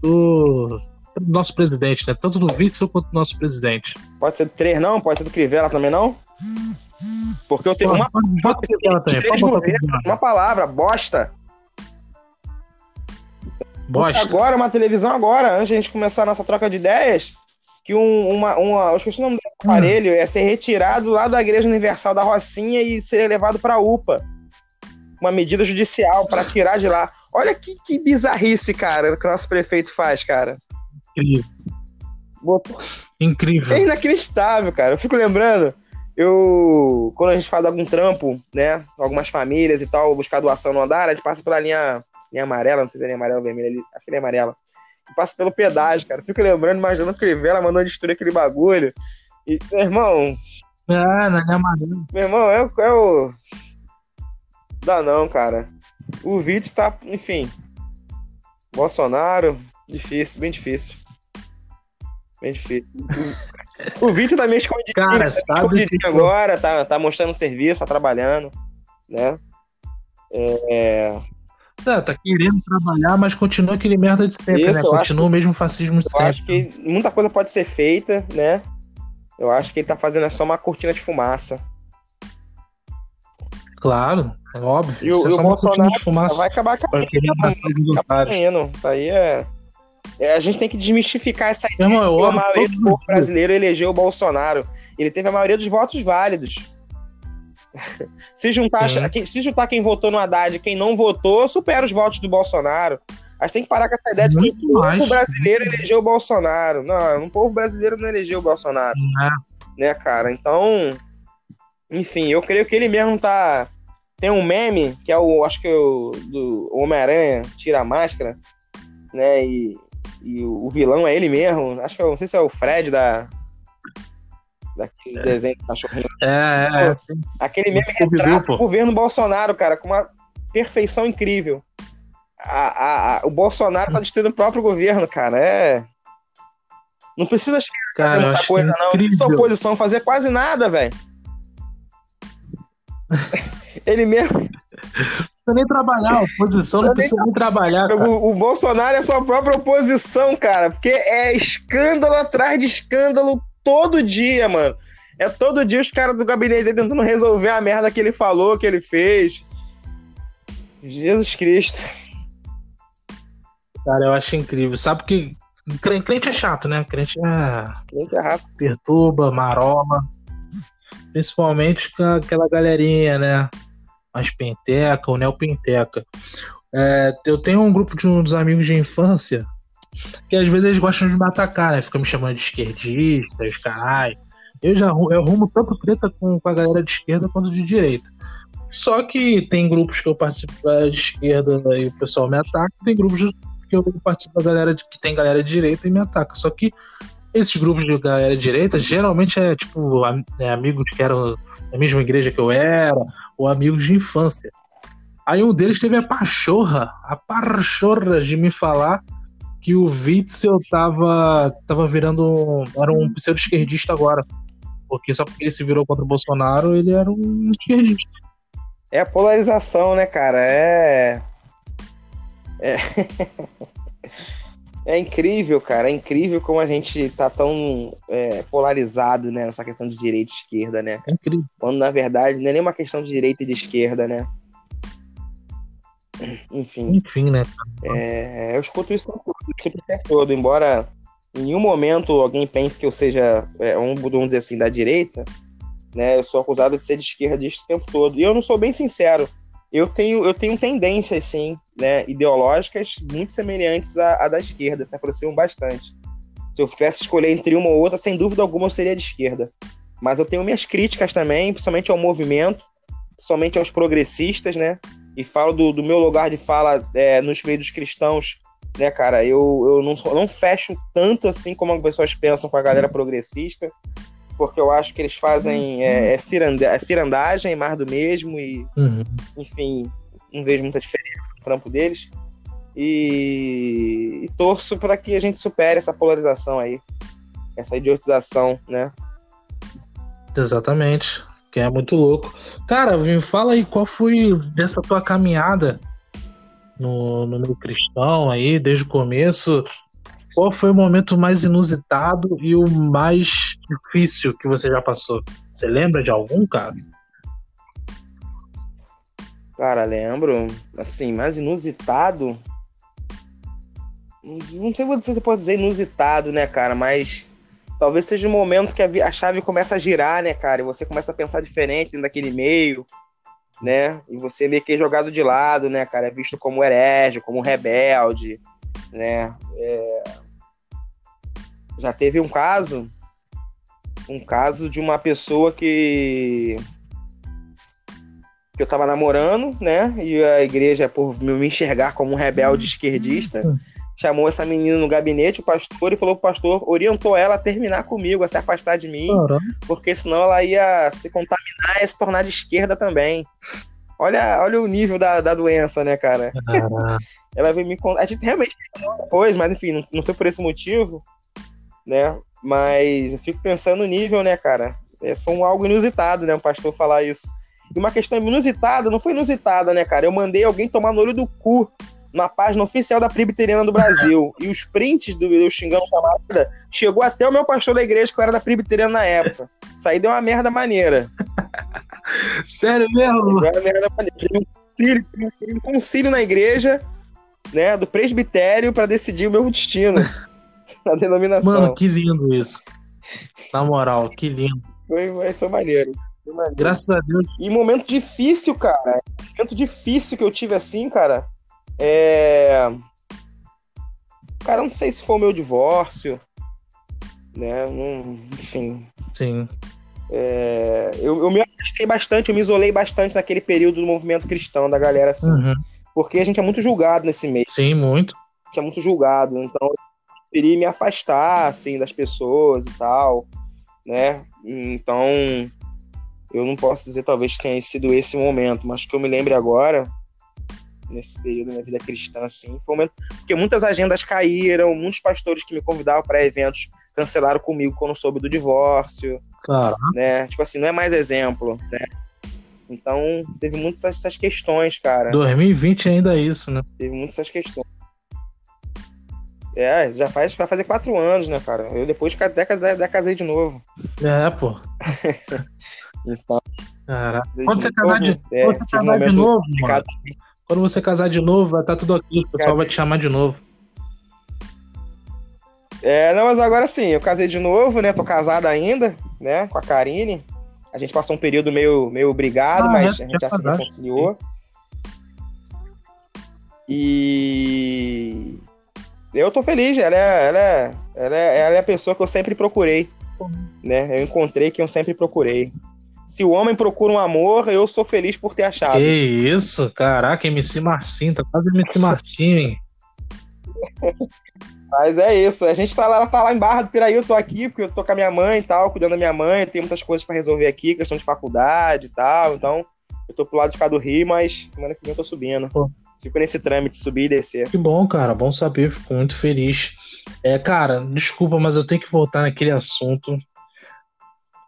do, nosso presidente, né? Tanto do Witzel quanto do nosso presidente. Pode ser do três, não? Pode ser do Crivella também, não? Porque eu tenho uma, uma palavra, bosta. Bosta. Agora, uma televisão agora, antes de a gente começar a nossa troca de ideias, que um, uma, uma, eu esqueci o nome do hum. aparelho, ia ser retirado lá da Igreja Universal da Rocinha e ser levado para a UPA. Uma medida judicial para tirar de lá. Olha que, que bizarrice, cara, que o nosso prefeito faz, cara. Incrível. Botou... Incrível. É inacreditável, cara. Eu fico lembrando, eu. Quando a gente faz algum trampo, né? Algumas famílias e tal, buscar doação no andar, a gente passa pela linha, linha amarela, não sei se é linha amarela ou vermelha, acho que é amarela passa pelo pedágio, cara. Fico lembrando, imaginando que o Crivella mandando destruir aquele bagulho. E, meu irmão, É, não é maneiro. Meu irmão, é, o- é o. Dá não, cara. O vídeo tá, enfim. Bolsonaro, difícil, bem difícil. Bem difícil. O vídeo tá meio escondidinho, Cara, tá sabe escondidinho agora, tá, tá mostrando serviço, tá trabalhando, né? É, É, tá querendo trabalhar, mas continua aquele merda de sempre, Isso, né? eu Continua o mesmo fascismo de eu sempre. acho que muita coisa pode ser feita, né? Eu acho que ele tá fazendo é só uma cortina de fumaça. Claro, é óbvio. E o- é o só uma cortina Bolsonaro de fumaça. Vai acabar Pra querer matar os Tá otários. indo. Isso aí é... é, A gente tem que desmistificar essa ideia irmão, eu que a maioria do povo brasileiro elegeu o Bolsonaro. Ele teve a maioria dos votos válidos. Se, juntar, quem- se juntar quem votou no Haddad e quem não votou, supera os votos do Bolsonaro. A gente tem que parar com essa ideia de que Muito o povo brasileiro elegeu o Bolsonaro. Não, um povo brasileiro não elegeu o Bolsonaro, né? né, cara? Então, enfim, eu creio que ele mesmo tá. Tem um meme, que é o, acho que é o do Homem-Aranha, tira a máscara, né? E, e o, o vilão é ele mesmo. Acho que é, o- não sei se é o Fred da. Daquele desenho do cachorrinho. É, é, é. Aquele meme retrata o governo Bolsonaro, cara, com uma perfeição incrível. A- a- a- o Bolsonaro tá destruindo o próprio governo, cara. É. Não precisa Cara, eu muita coisa, não. Não precisa a incrível. oposição fazer quase nada, velho. *laughs* Ele mesmo. Não precisa nem trabalhar, a oposição não nem precisa nem trabalhar. O, o Bolsonaro é sua própria oposição, cara. Porque é escândalo atrás de escândalo todo dia, mano. É todo dia os caras do gabinete dele tentando resolver a merda que ele falou, que ele fez. Jesus Cristo. Cara, eu acho incrível. Sabe que cre- crente é chato, né? Crente é Gente, a raça. perturba, marola. Principalmente com aquela galerinha, né? Mais penteca, o neopenteca. É, eu tenho um grupo de uns amigos de infância que às vezes eles gostam de me atacar, né? Ficam me chamando de esquerdista, os caralho. Eu já eu arrumo tanto treta com, com a galera de esquerda quanto de direita. Só que tem grupos que eu participo da esquerda e o pessoal me ataca, tem grupos que eu participo da galera de, que tem galera de direita e me ataca. Só que esses grupos de galera de direita geralmente é tipo é, amigos que eram da mesma igreja que eu era, ou amigos de infância. Aí um deles teve a pachorra, a pachorra de me falar que o Witzel tava, tava virando. um- era um pseudo-esquerdista agora. Porque só porque ele se virou contra o Bolsonaro, ele era um esquerdista. É a polarização, né, cara? É. É. *laughs* É incrível, cara. É incrível como a gente tá tão é, polarizado né, nessa questão de direita e esquerda, né? É incrível. Quando na verdade não é nem uma questão de direita e de esquerda, né? Enfim, Enfim, né? é, eu escuto isso o tempo todo, escuto o tempo todo, embora em nenhum momento alguém pense que eu seja é, um, vamos dizer assim, da direita, né? Eu sou acusado de ser de esquerdista o tempo todo. E eu não sou bem sincero. Eu tenho, eu tenho tendências, sim, né, ideológicas muito semelhantes à, à da esquerda, se aproximam bastante. Se eu tivesse escolher entre uma ou outra, sem dúvida alguma eu seria de esquerda. Mas eu tenho minhas críticas também, principalmente ao movimento, principalmente aos progressistas, né? E falo do, do meu lugar de fala é, nos meios dos cristãos, né, cara? Eu, eu não, não fecho tanto assim como as pessoas pensam com a galera progressista, porque eu acho que eles fazem é, é ciranda- é cirandagem, mais do mesmo, e Uhum. enfim, não vejo muita diferença no trampo deles. E, e torço para que a gente supere essa polarização aí, essa idiotização, né? Exatamente. Que é muito louco. Cara, me fala aí qual foi dessa tua caminhada no, no meio cristão aí, desde o começo. Qual foi o momento mais inusitado e o mais difícil que você já passou? Você lembra de algum, cara? Cara, lembro, assim, mais inusitado. Não sei se você pode dizer inusitado, né, cara, mas talvez seja o momento que a, a chave começa a girar, né, cara, e você começa a pensar diferente dentro daquele meio, né, e você meio que é jogado de lado, né, cara, é visto como herege, como rebelde, né. É, Já teve um caso, um caso de uma pessoa que que eu tava namorando, né? E a igreja, por me enxergar como um rebelde esquerdista, chamou essa menina no gabinete, o pastor, e falou que o pastor orientou ela a terminar comigo, a se afastar de mim, Caramba. porque senão ela ia se contaminar e se tornar de esquerda também. Olha, olha o nível da, da doença, né, cara? *laughs* ela veio me contar. A gente realmente depois, mas enfim, não, não foi por esse motivo, né? Mas eu fico pensando no nível, né, cara? Esse foi um, algo inusitado, né? O pastor falar isso. E uma questão inusitada, não foi inusitada, né, cara? Eu mandei alguém tomar no olho do cu na página oficial da Presbiteriana do Brasil. e os prints do eu xingando chamada chegou até o meu pastor da igreja, que eu era da Presbiteriana na época. Isso aí deu uma merda maneira. *laughs* Sério mesmo? Deu uma merda maneira. Um concílio, um concílio na igreja, né, do presbitério para decidir o meu destino. *laughs* a denominação. Mano, que lindo isso. Na moral, que lindo. Foi, foi, foi maneiro. Graças a Deus. E momento difícil, cara. Momento difícil que eu tive assim, cara. É. Cara, não sei se foi o meu divórcio, né? Não, enfim. Sim. É... Eu, eu me afastei bastante, eu me isolei bastante naquele período do movimento cristão, da galera assim. Uhum. Porque a gente é muito julgado nesse meio. Sim, muito. A gente é muito julgado. Então, eu preferi me afastar, assim, das pessoas e tal, né? Então, eu não posso dizer talvez tenha sido esse momento, mas que eu me lembre agora, nesse período da minha vida cristã, assim, foi um momento porque muitas agendas caíram, muitos pastores que me convidavam para eventos cancelaram comigo quando soube do divórcio, Caraca. né? Tipo assim, não é mais exemplo, né? Então, teve muitas essas questões, cara. 2020 ainda é isso, né? Teve muitas essas questões. É, já faz, vai fazer quatro anos, né, cara? Eu depois de década, década casei de novo. É, pô. *laughs* Então, Caraca. Quando você casar de, é, você casar de novo, mano, quando você casar de novo, vai estar tá tudo aqui, o pessoal vai te chamar de novo. É, não, mas agora sim, eu casei de novo, né? Tô casado ainda, né? Com a Karine. A gente passou um período meio, meio brigado, ah, mas é, a gente já se reconciliou. E eu tô feliz, ela é, ela, é, ela, é, ela é a pessoa que eu sempre procurei. Né? Eu encontrei quem eu sempre procurei. Se o homem procura um amor, eu sou feliz por ter achado. Que isso, caraca, MC Marcinho, tá quase MC Marcinho, hein? *laughs* Mas é isso, a gente tá lá, tá lá em Barra do Piraí, eu tô aqui porque eu tô com a minha mãe e tal, cuidando da minha mãe, tem muitas coisas para resolver aqui, questão de faculdade e tal, então eu tô pro lado de cá do Rio, mas semana que vem eu tô subindo. Pô. Fico nesse trâmite, subir e descer. Que bom, cara, bom saber, fico muito feliz. É, cara, desculpa, mas eu tenho que voltar naquele assunto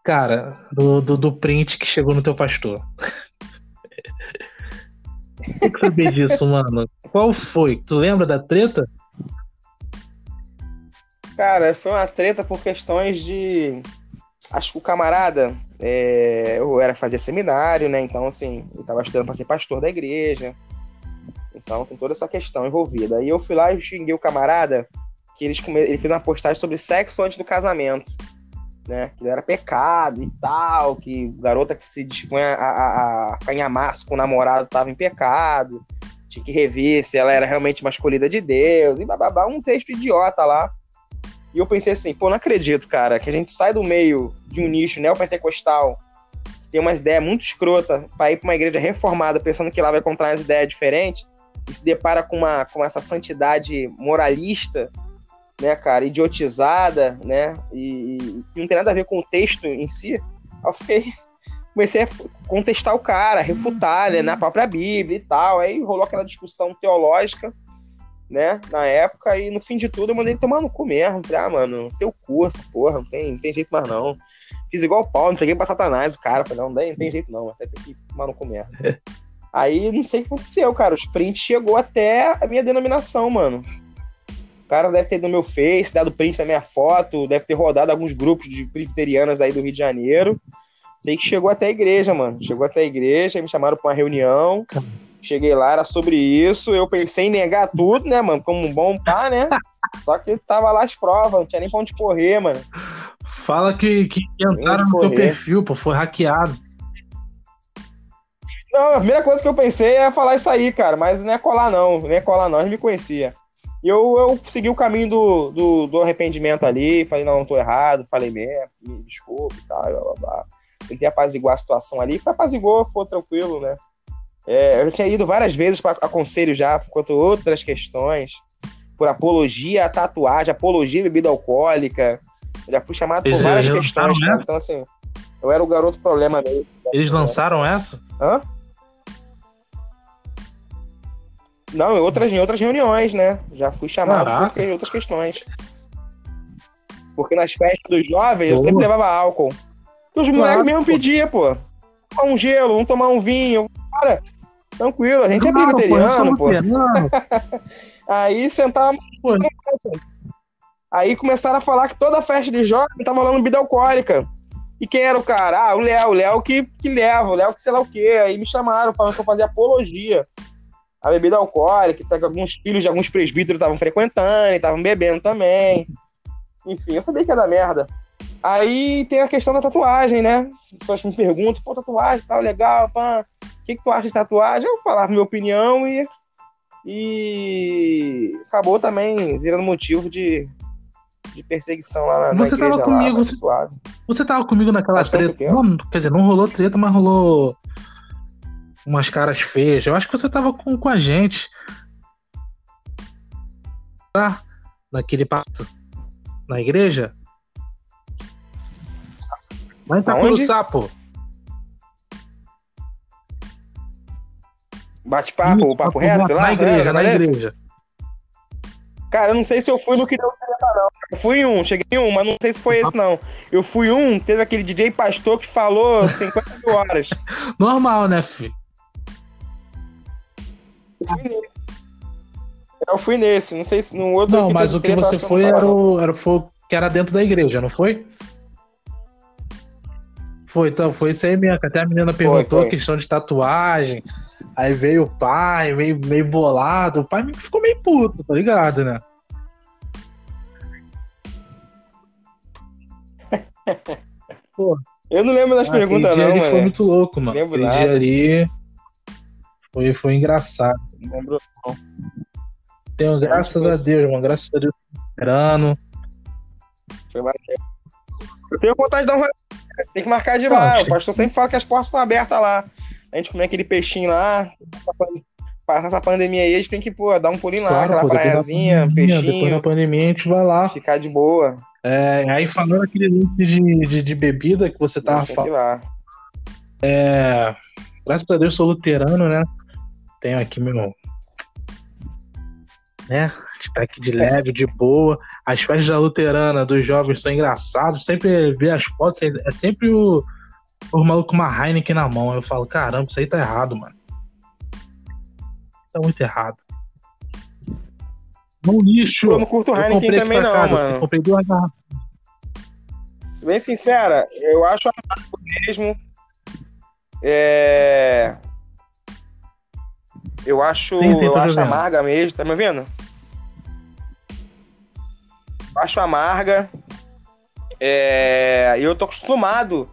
Cara, do, do, do print que chegou no teu pastor. Tem que disso, mano. Qual foi? Tu lembra da treta? Cara, foi uma treta por questões de. Acho que o camarada. É... Eu era fazer seminário, né? Então, assim, eu tava estudando pra ser pastor da igreja. Então, tem toda essa questão envolvida. Aí eu fui lá e xinguei o camarada que eles come... ele fez uma postagem sobre sexo antes do casamento né? Que era pecado e tal, que garota que se dispunha a, a, a com o namorado estava em pecado, tinha que rever se ela era realmente uma escolhida de Deus, e bababá, um texto idiota lá. E eu pensei assim, pô, não acredito, cara, que a gente sai do meio de um nicho neopentecostal, tem umas ideias muito escrota para ir para uma igreja reformada, pensando que lá vai encontrar umas ideias diferentes, e se depara com, uma, com essa santidade moralista né, cara, idiotizada, né, e, e, não tem nada a ver com o texto em si, eu fiquei, comecei a contestar o cara, refutar, né, na própria Bíblia e tal, aí rolou aquela discussão teológica, né, na época, e no fim de tudo eu mandei tomar no cu mesmo, falei, ah, mano, teu cu essa porra, não tem, não tem jeito mais não. Fiz igual o Paulo, entreguei pra Satanás o cara, falei, não, não tem jeito não, você tem que tomar no cu mesmo. *laughs* Aí não sei o que aconteceu, cara. Os prints chegou até a minha denominação, mano cara deve ter no meu Face, dado print da minha foto, deve ter rodado alguns grupos de presbiterianas aí do Rio de Janeiro. Sei que chegou até a igreja, mano. Chegou até a igreja, me chamaram pra uma reunião. Cheguei lá, era sobre isso. Eu pensei em negar tudo, né, mano? Como um bom pá, né? *laughs* Só que tava lá as provas, não tinha nem pra onde correr, mano. Fala que, que entraram no teu perfil, pô, foi hackeado. Não, a primeira coisa que eu pensei é falar isso aí, cara, mas não é colar, não. Não é colar, não. Me conhecia. E eu, eu segui o caminho do, do, do, arrependimento ali, falei, não, não tô errado, falei mesmo, me desculpe e tal, blá, blá, blá. Tentei apaziguar a situação ali, foi apazigou, ficou tranquilo, né? É, eu tinha ido várias vezes para aconselho já, quanto outras questões. por apologia à tatuagem, apologia à bebida alcoólica. Eu já fui chamado Eles por várias questões, cara. Então, assim, eu era o garoto problema mesmo. Eles lançaram essa? Hã? Não, em outras, em outras reuniões, né? Já fui chamado Caraca. por outras questões. Porque nas festas dos jovens eu Boa. sempre levava álcool. E os moleques mesmo pediam, pô. Tomar um gelo, vamos tomar um vinho. Cara, tranquilo, a gente é Não, pô, eu pô. *laughs* Aí sentava. Pô. Aí começaram a falar que toda festa de jovem tava rolando bebida alcoólica. E quem era o cara? Ah, o Léo, o Léo que, que leva, o Léo que sei lá o quê. Aí me chamaram, falando que eu fazia apologia à bebida alcoólica, que alguns filhos de alguns presbíteros estavam frequentando, e estavam bebendo também. Enfim, eu sabia que ia dar merda. Aí tem a questão da tatuagem, né? As pessoas me perguntam, pô, tatuagem, tal, legal, pá. O que, que tu acha de tatuagem? Eu falava minha opinião e e acabou também virando motivo de, de perseguição lá na, na Você tava igreja comigo, lá, você- suave. Você tava comigo naquela Faz tanto treta. Não, quer dizer, não rolou treta, mas rolou umas caras feias. Eu acho que você tava com, com a gente. Tá? Naquele pacto. Na igreja. Lá em Itacuruçá, pô. Bate-papo, o papo reto, sei lá. Na né? igreja, na Beleza? igreja. Cara, eu não sei se eu fui no que deu treta, não. Eu fui um, cheguei em um, mas não sei se foi esse, não. Eu fui um, teve aquele DJ Pastor que falou 50 mil horas. *laughs* Normal, né, filho? Eu fui nesse. Não sei se no outro. Não, mas o que você foi era o, era foi o que era dentro da igreja, não foi? Foi, então, foi isso aí mesmo. Até a menina perguntou foi. questão de tatuagem. Aí veio o pai, meio, meio bolado. O pai ficou meio puto, tá ligado, né? *laughs* Eu não lembro das Aquele perguntas, não, ali Foi mano. muito louco, mano. Lembro nada. ali foi, foi engraçado. Não lembro. Tenho, graças a Deus, mano. Graças a Deus. Grano. Foi maneiro. Eu tenho vontade de dar um. Tem que marcar de lá. O pastor sempre fala que as portas estão abertas lá. A gente comer aquele peixinho lá. Passar essa pandemia aí, a gente tem que, pô, dar um pulinho lá, Claro, aquela pô, praiazinha, pandemia, Depois da peixinho, pandemia a gente vai lá. ficar de boa. É, aí falando aquele link de, de, de bebida que você tava falando. É, graças a Deus sou luterano, né? Tenho aqui meu. Né? A gente tá aqui de leve, de boa. As festas da luterana dos jovens são engraçados. Sempre vê as fotos, é sempre o, o maluco com uma Heineken na mão. Eu falo, caramba, isso aí tá errado, mano. Tá muito errado. No lixo. Eu não curto Heineken também, não, casa, mano. Eu comprei duas garrafas. Bem sincera, eu acho amargo mesmo. É... Eu acho, Sim, sim, eu acho vendo. amarga mesmo, tá me ouvindo? Eu acho amarga. É... E eu tô acostumado.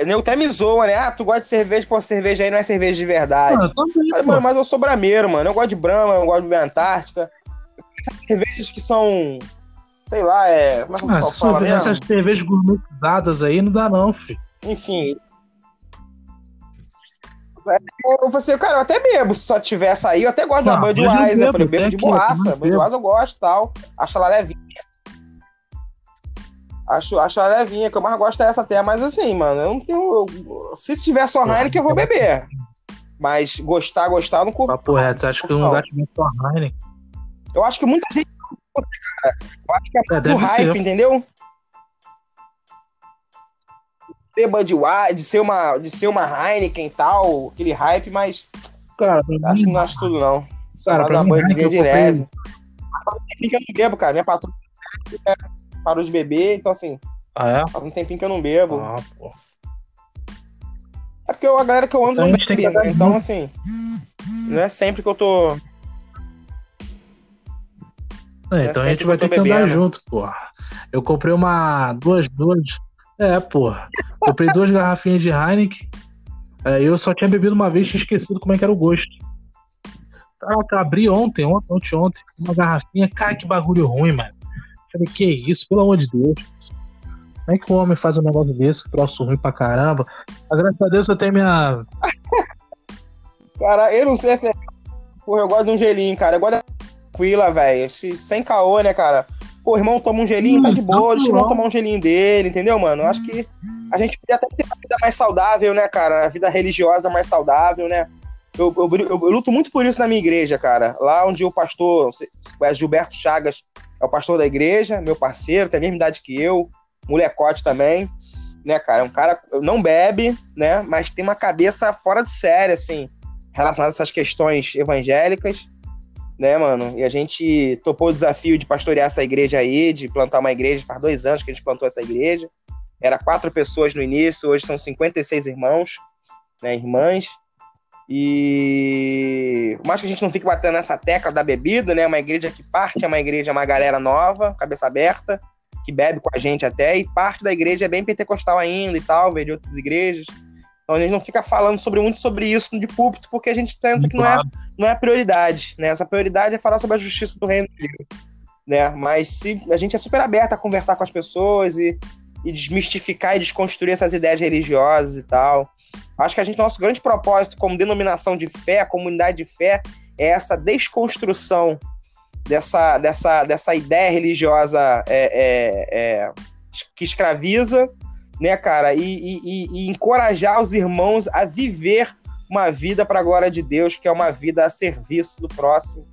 Nego até me zoa, né? Ah, tu gosta de cerveja, pô, cerveja aí não é cerveja de verdade. Eu Mas, mano, mas eu sou brameiro, mano. Eu gosto de Brahma, eu gosto de Antártica. Cervejas que são. Sei lá, é. Como é que eu Ah, essas cervejas gourmetizadas aí não dá, não, filho. Enfim. Eu falei assim, cara, eu até bebo. Se só tiver açaí, eu até gosto de uma Não, mas eu falei, bebo tem de eu boaça. Budweiser eu gosto e tal. Acho ela levinha. Acho, acho ela levinha, que eu mais gosto é essa até. Mas assim, mano, eu não tenho. eu- se tiver só Heineken, eu vou beber. Mas gostar, gostar, eu não curto. Papo reto, você acha que eu não muito com a Heineken? Eu acho que muita gente. Eu acho que é É, mais o deve hype, ser. entendeu? Ser Budweiser, de ser uma, de ser uma Heineken e tal, aquele hype, mas Cara, acho que não acho tudo, não. cara, pra mim, Heineken de eu. Faz um tempinho que eu não bebo, cara. Minha patroa é, parou de beber, então assim, Ah, é? faz um tempinho que eu não bebo. Ah, pô. É porque eu- a galera que eu ando Então a não tem bebe, né? andar Então, assim, não é sempre que eu tô. É, então a sempre gente vai ter que andar bebendo. junto, porra. Eu comprei uma. duas, duas. É, porra. Comprei duas garrafinhas de Heineken. É, eu só tinha bebido uma vez e esquecido como é que era o gosto. Caraca, abri ontem, ontem, ontem, ontem, uma garrafinha. Cara, que bagulho ruim, mano. Falei, que isso, pelo amor de Deus. Como é que o homem faz um negócio desse, troço ruim pra caramba? Mas graças a Deus eu tenho minha. *laughs* Cara, eu não sei se é. Porra, eu gosto de um gelinho, cara. Eu gosto tranquila, velho. Sem caô, né, cara? Pô, o irmão toma um gelinho, tá de boa, deixa o irmão tomar um gelinho dele, entendeu, mano? Eu acho que a gente podia até ter uma vida mais saudável, né, cara? A vida religiosa mais saudável, né? Eu, eu, eu, eu, luto muito por isso na minha igreja, cara. Lá onde o pastor, Gilberto Chagas, é o pastor da igreja, meu parceiro, tem a mesma idade que eu, molecote também, né, cara? É um cara não bebe, né? Mas tem uma cabeça fora de série, assim, relacionada a essas questões evangélicas, né, mano? E a gente topou o desafio de pastorear essa igreja aí, de plantar uma igreja. Faz dois anos que a gente plantou essa igreja. Era quatro pessoas no início, hoje são 56 irmãos, né, irmãs. E mais que a gente não fique batendo nessa tecla da bebida, né? Uma igreja que parte é uma igreja, uma galera nova, cabeça aberta, que bebe com a gente até, e parte da igreja é bem pentecostal ainda e tal, veio de outras igrejas. Então a gente não fica falando sobre muito sobre isso de púlpito, porque a gente pensa que não é, não é prioridade, né? Essa prioridade é falar sobre a justiça do reino de Deus, né? Mas se a gente é super aberto a conversar com as pessoas e, e desmistificar e desconstruir essas ideias religiosas e tal. Acho que a gente, nosso grande propósito como denominação de fé, comunidade de fé, é essa desconstrução dessa, dessa, dessa ideia religiosa é, é, é, que escraviza, né, cara, e, e, e, encorajar os irmãos a viver uma vida para a glória de Deus, que é uma vida a serviço do próximo,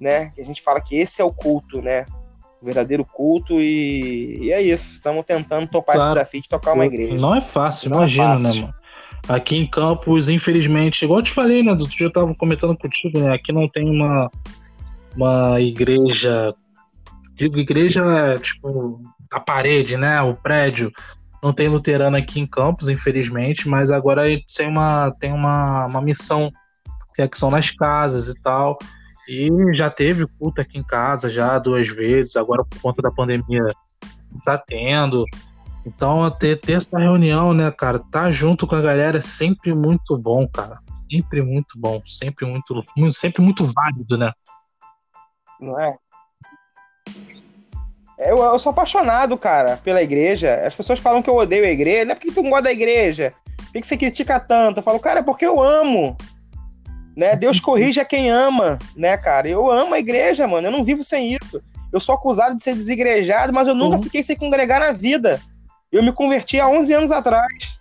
né? Que a gente fala que esse é o culto, né? O verdadeiro culto e, e é isso. Estamos tentando topar claro. esse desafio de tocar uma igreja. Não é fácil, não imagina, é fácil. né, mano? Aqui em Campos, infelizmente, igual eu te falei, né? Outro dia eu tava comentando contigo, né? Aqui não tem uma, uma igreja. Digo, igreja tipo a parede, né? O prédio. Não tem luterano aqui em Campos, infelizmente, mas agora tem uma, tem uma, uma missão que, é que são nas casas e tal. E já teve culto aqui em casa já duas vezes, agora por conta da pandemia tá tendo. Então, ter, ter essa reunião, né, cara, tá junto com a galera é sempre muito bom, cara. Sempre muito bom, sempre muito, sempre muito válido, né? Não é? Eu, eu sou apaixonado, cara, pela igreja. As pessoas falam que eu odeio a igreja. Não é porque tu não gosta da igreja. Por que, que você critica tanto? Eu falo, cara, é porque eu amo. Né? Deus corrige a quem ama, né, cara? Eu amo a igreja, mano. Eu não vivo sem isso. Eu sou acusado de ser desigrejado, mas eu nunca uhum. fiquei sem congregar na vida. Eu me converti há 11 anos atrás.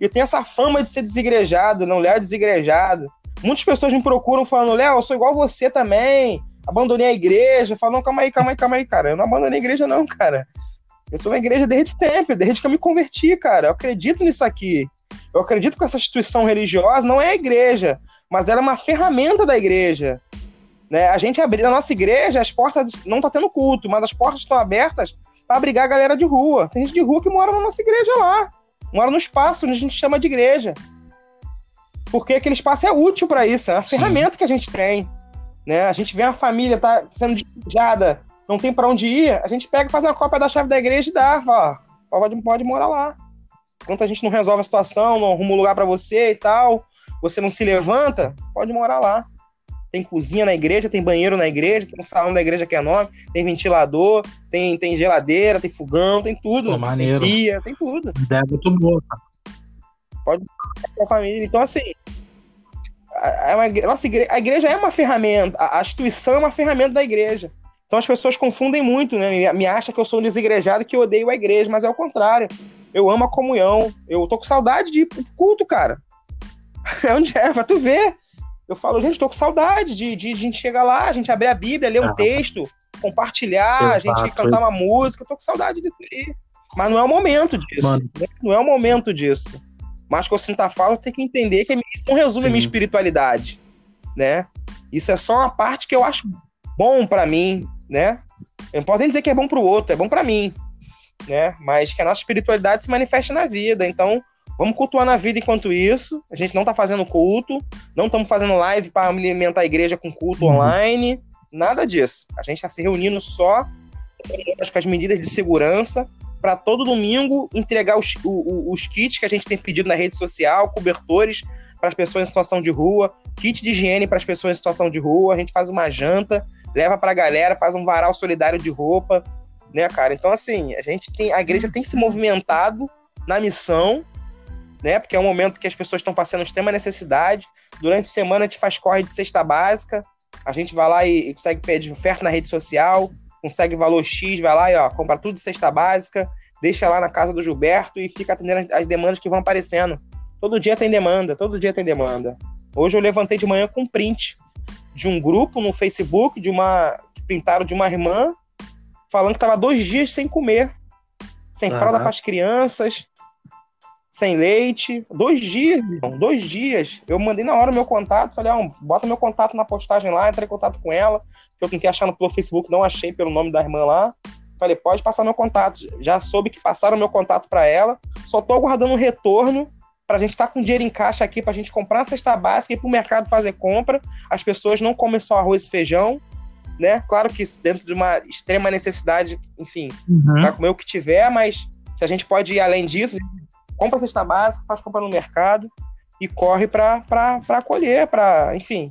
Eu tenho essa fama de ser desigrejado, não Léo é desigrejado. Muitas pessoas me procuram falando, Léo, eu sou igual você também. Abandonei a igreja. Não, calma aí, calma aí, calma aí, cara. Eu não abandonei a igreja, não, cara. Eu tô na igreja desde sempre, desde que eu me converti, cara. Eu acredito nisso aqui. Eu acredito que essa instituição religiosa não é a igreja, mas ela é uma ferramenta da igreja. Né? A gente abrir na nossa igreja, as portas não tá tendo culto, mas as portas estão abertas para abrigar a galera de rua. Tem gente de rua que mora na nossa igreja lá. Mora no espaço onde a gente chama de igreja. Porque aquele espaço é útil para isso, é uma Sim. ferramenta que a gente tem. Né? A gente vê a família tá sendo despejada, não tem para onde ir, a gente pega, faz uma cópia da chave da igreja e dá, ó, pode, pode morar lá. Enquanto a gente não resolve a situação, não arruma um lugar para você e tal, você não se levanta, pode morar lá. Tem cozinha na igreja, tem banheiro na igreja, tem um salão da igreja que é enorme, tem ventilador, tem, tem geladeira, tem fogão, tem tudo. Pô, maneiro. Tem pia, tem tudo. Ideia muito boa. Pode com a família. Então, assim, a, a, nossa igreja, a igreja é uma ferramenta, a, a, instituição é uma ferramenta da igreja. Então as pessoas confundem muito, né? Me, me acham que eu sou um desigrejado que eu odeio a igreja, mas é o contrário. Eu amo a comunhão. Eu tô com saudade de ir pro culto, cara. *laughs* É onde é, pra tu ver. Eu falo, gente, tô com saudade de, de, de a gente chegar lá, a gente abrir a Bíblia, ler um ah, texto, compartilhar, Exato. a gente cantar uma música. Eu tô com saudade disso aí. Mas não é o momento disso. Né? Não é o momento disso. Mas que eu sinto a falta, tem que entender que isso não resume a minha espiritualidade, né? Isso é só uma parte que eu acho bom para mim, né? Eu não posso nem dizer que é bom pro outro, é bom para mim, né? Mas que a nossa espiritualidade se manifeste na vida. Então, Vamos cultuar na vida enquanto isso. A gente não tá fazendo culto, não estamos fazendo live para alimentar a igreja com culto uhum. online, nada disso. A gente está se reunindo só com as medidas de segurança para todo domingo entregar os, os, kits que a gente tem pedido na rede social, cobertores para as pessoas em situação de rua, kit de higiene para as pessoas em situação de rua. A gente faz uma janta, leva para a galera, faz um varal solidário de roupa, né, cara? Então, assim, a gente tem, a igreja tem se movimentado na missão né? Porque é um momento que as pessoas estão passando extrema necessidade. Durante a semana a gente faz corre de cesta básica, A gente vai lá e, e consegue pedir oferta na rede social, consegue valor X, vai lá e ó, compra tudo de cesta básica, deixa lá na casa do Gilberto e fica atendendo as, as demandas que vão aparecendo. Todo dia tem demanda, todo dia tem demanda. Hoje eu levantei de manhã com um print de um grupo no Facebook, de uma. que pintaram de uma irmã, falando que estava dois dias sem comer. Sem uhum. fralda para as crianças, sem leite. Dois dias, dois dias. Eu mandei na hora o meu contato, falei, ah, bota meu contato na postagem lá, entrei em contato com ela, que eu tentei achar no pelo Facebook, não achei pelo nome da irmã lá. Falei, pode passar meu contato. Já soube que passaram meu contato para ela. Só tô aguardando um retorno para a gente estar tá com dinheiro em caixa aqui para a gente comprar a cesta básica e ir para o mercado fazer compra. As pessoas não comem só arroz e feijão, né? Claro que dentro de uma extrema necessidade, enfim, uhum. vai comer o que tiver, mas se a gente pode ir além disso, compra a cesta básica, faz compra no mercado e corre para colher, para, enfim.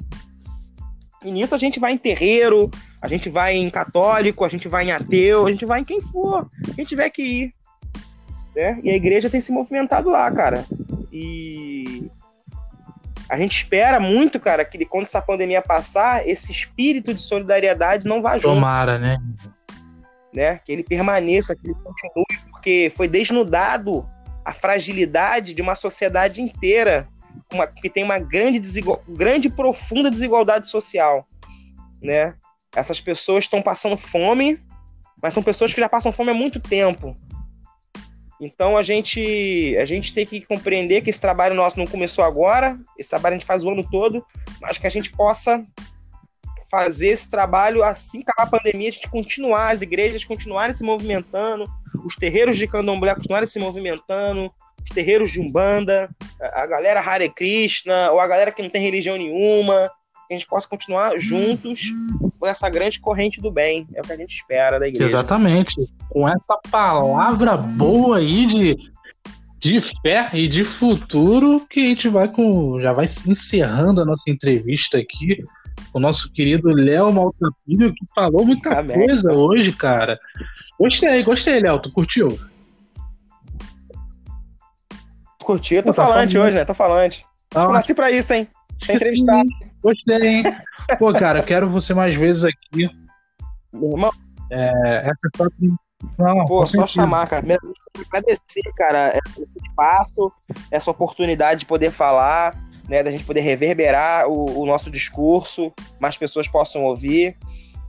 E nisso a gente vai em terreiro, a gente vai em católico, a gente vai em ateu, a gente vai em quem for, quem tiver que ir. Né? E a igreja tem se movimentado lá, cara. E a gente espera muito, cara, que quando essa pandemia passar, esse espírito de solidariedade não vá junto. Tomara, né? né? Que ele permaneça, que ele continue, porque foi desnudado a fragilidade de uma sociedade inteira uma, que tem uma grande, desigual, grande profunda desigualdade social, né? Essas pessoas estão passando fome, mas são pessoas que já passam fome há muito tempo. Então a gente, a gente tem que compreender que esse trabalho nosso não começou agora, esse trabalho a gente faz o ano todo, mas que a gente possa fazer esse trabalho assim que a pandemia, a gente continuar, as igrejas continuarem se movimentando, os terreiros de candomblé continuarem se movimentando, os terreiros de Umbanda, a galera Hare Krishna, ou a galera que não tem religião nenhuma, que a gente possa continuar juntos com essa grande corrente do bem. É o que a gente espera da igreja. Exatamente. Com essa palavra boa aí de, de fé e de futuro, que a gente vai com. Já vai encerrando a nossa entrevista aqui. O nosso querido Léo Maltrapilho, que falou muita Amém. coisa hoje, cara. Gostei, gostei, Léo. Tu curtiu? Curti, eu tô tá falante hoje, né? Tô falante. Ah. nasci pra isso, hein? Tem entrevistado. Gostei, hein? Pô, cara, quero você mais vezes aqui. Irmão. É, essa é só... Não, Pô, só chamar, cara. Agradecer, cara, esse espaço, essa oportunidade de poder falar, né, da gente poder reverberar o, o nosso discurso, mais pessoas possam ouvir.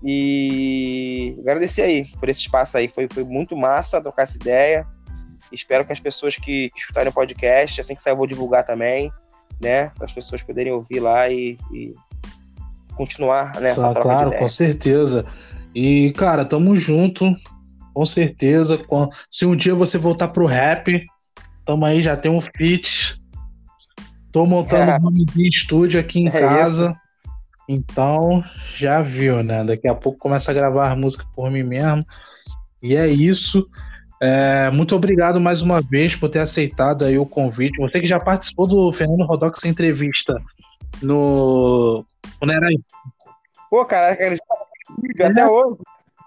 E agradecer aí por esse espaço aí. Foi, foi muito massa trocar essa ideia. Espero que as pessoas que, escutarem o podcast, assim que sair, eu vou divulgar também né? Para as pessoas poderem ouvir lá e, e continuar nessa né, troca Claro, com certeza. E, cara, tamo junto, com certeza. Se um dia você voltar pro rap, tamo aí, já tem um feat. Tô montando *laughs* é. um nome de estúdio aqui em é casa. Isso. Então, já viu, né? Daqui a pouco começa a gravar música por mim mesmo. E é isso. É, muito obrigado mais uma vez por ter aceitado aí o convite. Você que já participou do Fernando Rodox entrevista no Funerai. Pô, cara, é. até hoje,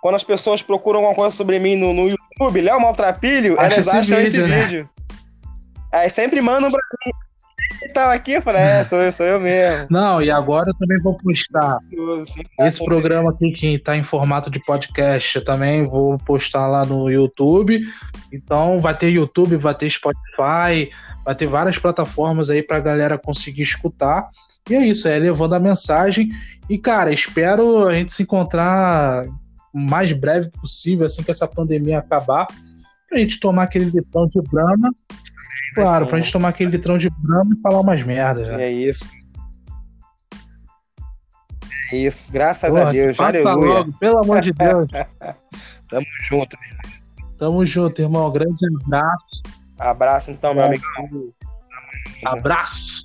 quando as pessoas procuram alguma coisa sobre mim no, no YouTube, Léo Maltrapilho, elas esse acham vídeo, esse né? vídeo. Aí sempre mandam pra mim tava aqui, eu falei, é, sou eu, sou eu mesmo. Não, e agora eu também vou postar esse programa aqui que tá em formato de podcast, eu também vou postar lá no YouTube. Então vai ter YouTube, vai ter Spotify, vai ter várias plataformas aí pra galera conseguir escutar. E é isso, é levando a mensagem. E, cara, espero a gente se encontrar o mais breve possível, assim que essa pandemia acabar, pra gente tomar aquele litrão de Brahma Claro, pra gente tomar aquele litrão de brama e falar umas merdas. Né? É isso. É isso, graças Porra, a Deus. Aleluia. Logo, pelo amor de Deus. *laughs* Tamo junto, meu Tamo junto, irmão. Grande abraço. Abraço, então, meu amigo. Abraços.